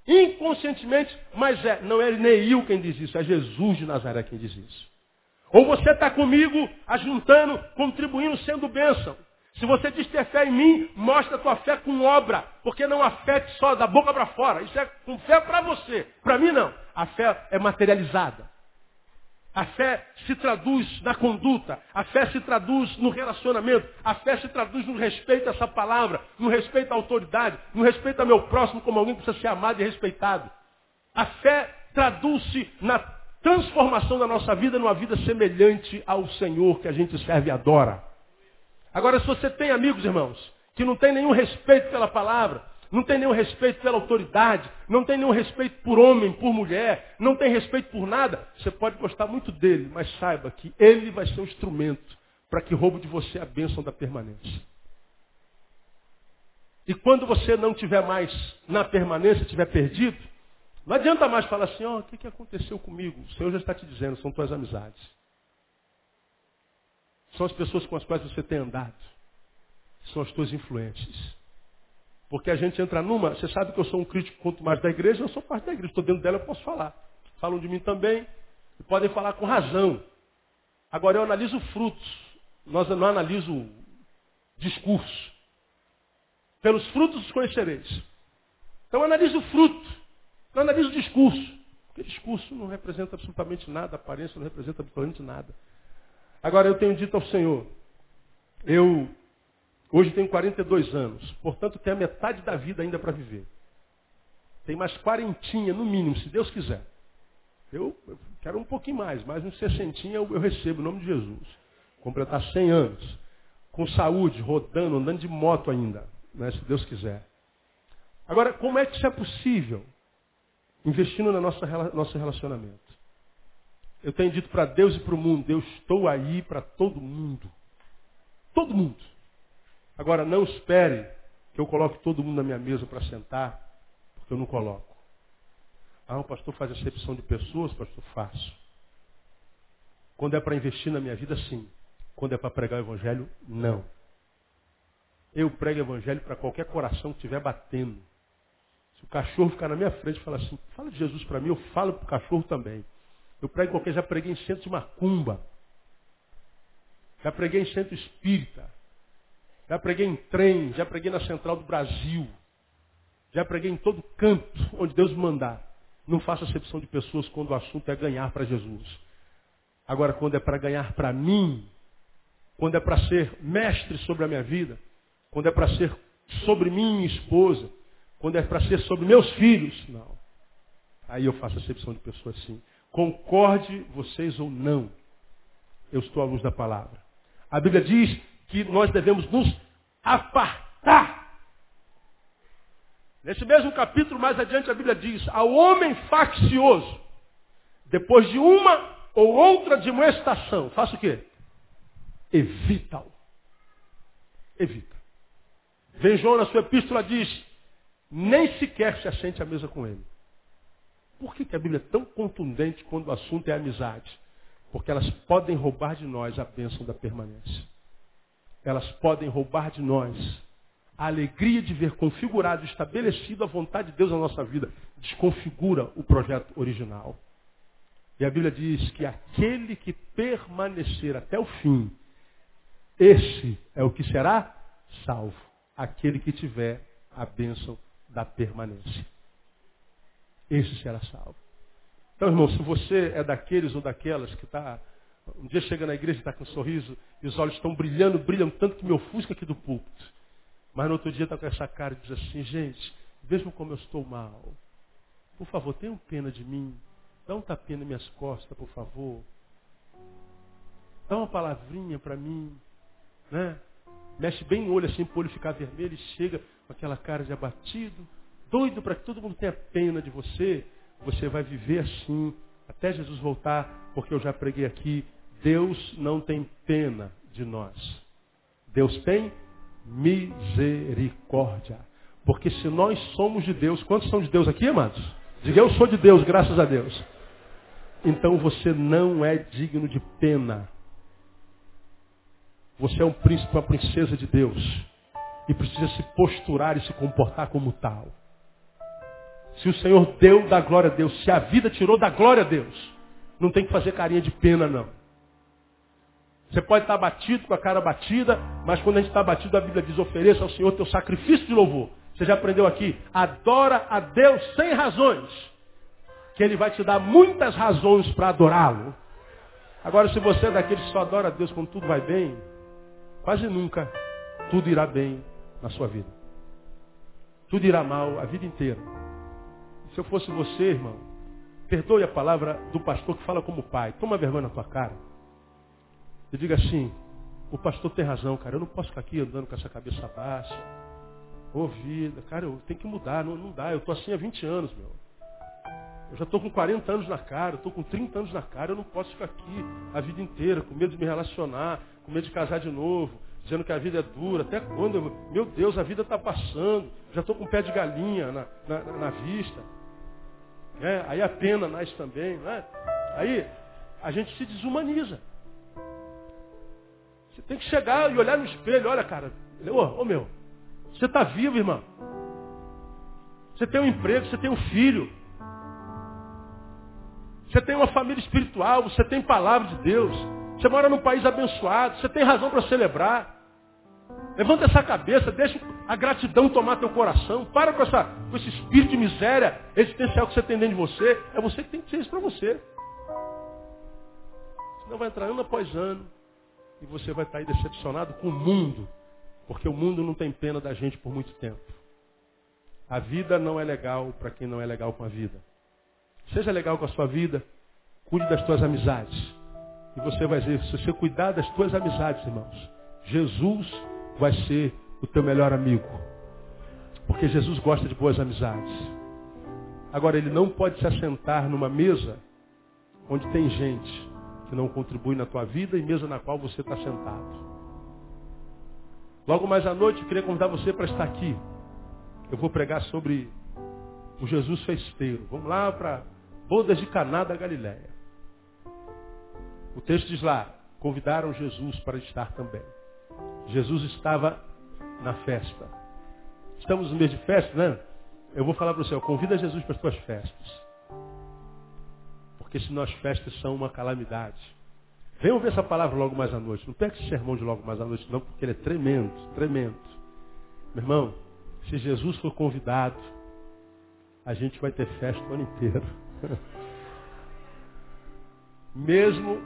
Inconscientemente, mas é. Não é Neil quem diz isso, é Jesus de Nazaré quem diz isso. Ou você está comigo, ajuntando, contribuindo, sendo bênção. Se você diz ter fé em mim, mostra a tua fé com obra. Porque não há fé só da boca para fora. Isso é com fé para você. Para mim não. A fé é materializada. A fé se traduz na conduta, a fé se traduz no relacionamento, a fé se traduz no respeito a essa palavra, no respeito à autoridade, no respeito ao meu próximo como alguém que precisa ser amado e respeitado. A fé traduz-se na transformação da nossa vida numa vida semelhante ao Senhor que a gente serve e adora. Agora, se você tem amigos, irmãos, que não tem nenhum respeito pela palavra, não tem nenhum respeito pela autoridade, não tem nenhum respeito por homem, por mulher, não tem respeito por nada. Você pode gostar muito dele, mas saiba que ele vai ser um instrumento para que roube de você a bênção da permanência. E quando você não tiver mais na permanência, tiver perdido, não adianta mais falar assim, ó, oh, o que, que aconteceu comigo? O Senhor já está te dizendo, são tuas amizades. São as pessoas com as quais você tem andado. São as tuas influências. Porque a gente entra numa, você sabe que eu sou um crítico quanto mais da igreja, eu sou parte da igreja, estou dentro dela, eu posso falar. Falam de mim também, e podem falar com razão. Agora eu analiso frutos, nós não analiso discurso. Pelos frutos os conhecereis. Então eu analiso o fruto, não analiso o discurso. Porque discurso não representa absolutamente nada, aparência não representa absolutamente nada. Agora eu tenho dito ao Senhor, eu Hoje tenho 42 anos, portanto tenho a metade da vida ainda para viver. Tem mais quarentinha, no mínimo, se Deus quiser. Eu, eu quero um pouquinho mais, mais uns sessentinha eu, eu recebo, em nome de Jesus. Completar 100 anos, com saúde, rodando, andando de moto ainda, né, se Deus quiser. Agora, como é que isso é possível? Investindo no nosso, nosso relacionamento. Eu tenho dito para Deus e para o mundo, eu estou aí para todo mundo. Todo mundo. Agora, não espere que eu coloque todo mundo na minha mesa para sentar, porque eu não coloco. Ah, o pastor faz acepção de pessoas, pastor, faço. Quando é para investir na minha vida, sim. Quando é para pregar o evangelho, não. Eu prego o evangelho para qualquer coração que estiver batendo. Se o cachorro ficar na minha frente e falar assim, fala de Jesus para mim, eu falo para o cachorro também. Eu prego qualquer, já preguei em centro de macumba. Já preguei em centro espírita. Já preguei em trem, já preguei na Central do Brasil. Já preguei em todo canto onde Deus me mandar. Não faço acepção de pessoas quando o assunto é ganhar para Jesus. Agora, quando é para ganhar para mim, quando é para ser mestre sobre a minha vida, quando é para ser sobre mim, esposa, quando é para ser sobre meus filhos, não. Aí eu faço acepção de pessoas assim. Concorde vocês ou não, eu estou à luz da palavra. A Bíblia diz que nós devemos nos apartar. Nesse mesmo capítulo, mais adiante, a Bíblia diz: ao homem faccioso, depois de uma ou outra demonstração, faça o quê? Evita-o. Evita. Vem João na sua epístola diz: nem sequer se assente à mesa com ele. Por que, que a Bíblia é tão contundente quando o assunto é amizade? Porque elas podem roubar de nós a bênção da permanência. Elas podem roubar de nós a alegria de ver configurado estabelecido a vontade de Deus na nossa vida. Desconfigura o projeto original. E a Bíblia diz que aquele que permanecer até o fim, esse é o que será salvo. Aquele que tiver a bênção da permanência. Esse será salvo. Então, irmão, se você é daqueles ou daquelas que está. Um dia chega na igreja e está com um sorriso e os olhos estão brilhando, brilham tanto que me ofusca aqui do púlpito. Mas no outro dia está com essa cara e diz assim, gente, vejam como eu estou mal. Por favor, tenham pena de mim. Dá um tapinha nas minhas costas, por favor. Dá uma palavrinha para mim. Né? Mexe bem o olho assim para o olho ficar vermelho e chega com aquela cara de abatido, doido para que todo mundo tenha pena de você. Você vai viver assim até Jesus voltar, porque eu já preguei aqui. Deus não tem pena de nós. Deus tem misericórdia. Porque se nós somos de Deus, quantos são de Deus aqui, amados? Diga, eu sou de Deus, graças a Deus. Então você não é digno de pena. Você é um príncipe, uma princesa de Deus. E precisa se posturar e se comportar como tal. Se o Senhor deu, dá glória a Deus. Se a vida tirou, dá glória a Deus. Não tem que fazer carinha de pena, não. Você pode estar batido com a cara batida, mas quando a gente está batido, a Bíblia diz, ofereça ao Senhor teu sacrifício de louvor. Você já aprendeu aqui? Adora a Deus sem razões que ele vai te dar muitas razões para adorá-lo. Agora, se você é daqueles que só adora a Deus quando tudo vai bem, quase nunca tudo irá bem na sua vida. Tudo irá mal a vida inteira. Se eu fosse você, irmão, perdoe a palavra do pastor que fala como pai. Toma vergonha na tua cara. E diga assim, o pastor tem razão, cara. Eu não posso ficar aqui andando com essa cabeça baixa. Ô vida, cara, eu tenho que mudar. Não, não dá. Eu estou assim há 20 anos, meu. Eu já estou com 40 anos na cara, estou com 30 anos na cara, eu não posso ficar aqui a vida inteira, com medo de me relacionar, com medo de casar de novo, dizendo que a vida é dura. Até quando? Eu, meu Deus, a vida está passando. Já estou com pé de galinha na, na, na vista. É, aí a pena nasce também. Não é? Aí a gente se desumaniza. Você tem que chegar e olhar no espelho. Olha, cara, ô, ô meu, você está vivo, irmão. Você tem um emprego, você tem um filho. Você tem uma família espiritual, você tem palavra de Deus. Você mora num país abençoado, você tem razão para celebrar. Levanta essa cabeça, deixa a gratidão tomar teu coração. Para com, essa, com esse espírito de miséria existencial que você tem dentro de você. É você que tem que ser isso para você. Senão vai entrar ano após ano e você vai estar aí decepcionado com o mundo. Porque o mundo não tem pena da gente por muito tempo. A vida não é legal para quem não é legal com a vida. Seja legal com a sua vida, cuide das tuas amizades. E você vai ver, se você cuidar das tuas amizades, irmãos, Jesus vai ser o teu melhor amigo. Porque Jesus gosta de boas amizades. Agora, ele não pode se assentar numa mesa onde tem gente que não contribui na tua vida e mesa na qual você está sentado. Logo mais à noite, queria convidar você para estar aqui. Eu vou pregar sobre o Jesus festeiro. Vamos lá para Bodas de Caná da Galileia. O texto diz lá, convidaram Jesus para estar também. Jesus estava na festa. Estamos no mês de festa, né? Eu vou falar para você, convida Jesus para as tuas festas. Porque senão as festas são uma calamidade. Venham ver essa palavra logo mais à noite. Não pega esse sermão de logo mais à noite, não, porque ele é tremendo, tremendo. Meu irmão, se Jesus for convidado, a gente vai ter festa o ano inteiro. Mesmo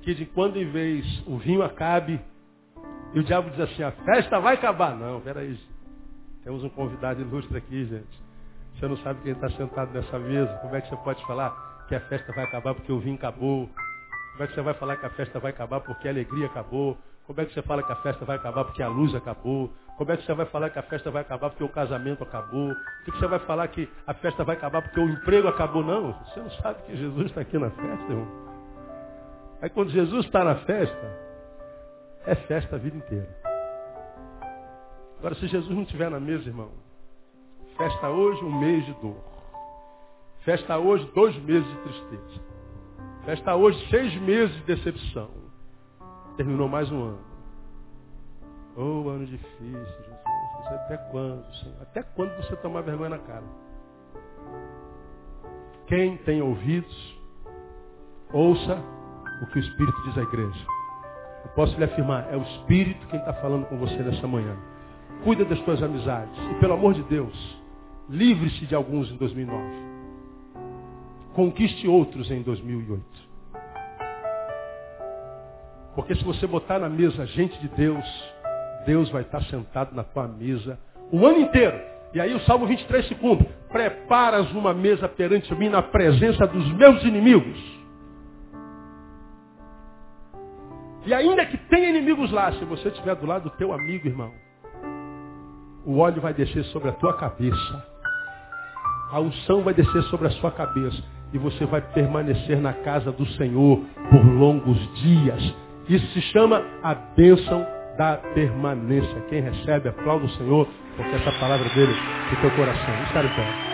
que de quando em vez o vinho acabe e o diabo diz assim, a festa vai acabar. Não, peraí. Temos um convidado ilustre aqui, gente. Você não sabe quem está sentado nessa mesa. Como é que você pode falar que a festa vai acabar porque o vinho acabou? Como é que você vai falar que a festa vai acabar porque a alegria acabou? Como é que você fala que a festa vai acabar porque a luz acabou? Como é que você vai falar que a festa vai acabar porque o casamento acabou? O que você vai falar que a festa vai acabar porque o emprego acabou? Não, você não sabe que Jesus está aqui na festa, irmão. Aí quando Jesus está na festa, é festa a vida inteira. Agora, se Jesus não estiver na mesa, irmão, festa hoje um mês de dor. Festa hoje dois meses de tristeza. Festa hoje seis meses de decepção. Terminou mais um ano. Oh, ano difícil, Jesus. Até quando, Senhor? Até quando você tomar vergonha na cara? Quem tem ouvidos, ouça o que o Espírito diz à igreja. Eu posso lhe afirmar, é o Espírito quem está falando com você nessa manhã. Cuida das suas amizades. E pelo amor de Deus, livre-se de alguns em 2009. Conquiste outros em 2008. Porque se você botar na mesa gente de Deus, Deus vai estar sentado na tua mesa o ano inteiro. E aí o Salmo 23 se cumpre. Preparas uma mesa perante mim na presença dos meus inimigos. E ainda que tenha inimigos lá, se você estiver do lado do teu amigo, irmão, o óleo vai descer sobre a tua cabeça. A unção vai descer sobre a sua cabeça. E você vai permanecer na casa do Senhor por longos dias. Isso se chama a bênção da permanência. Quem recebe, aplauda o Senhor, porque essa palavra dele no teu coração. Está em.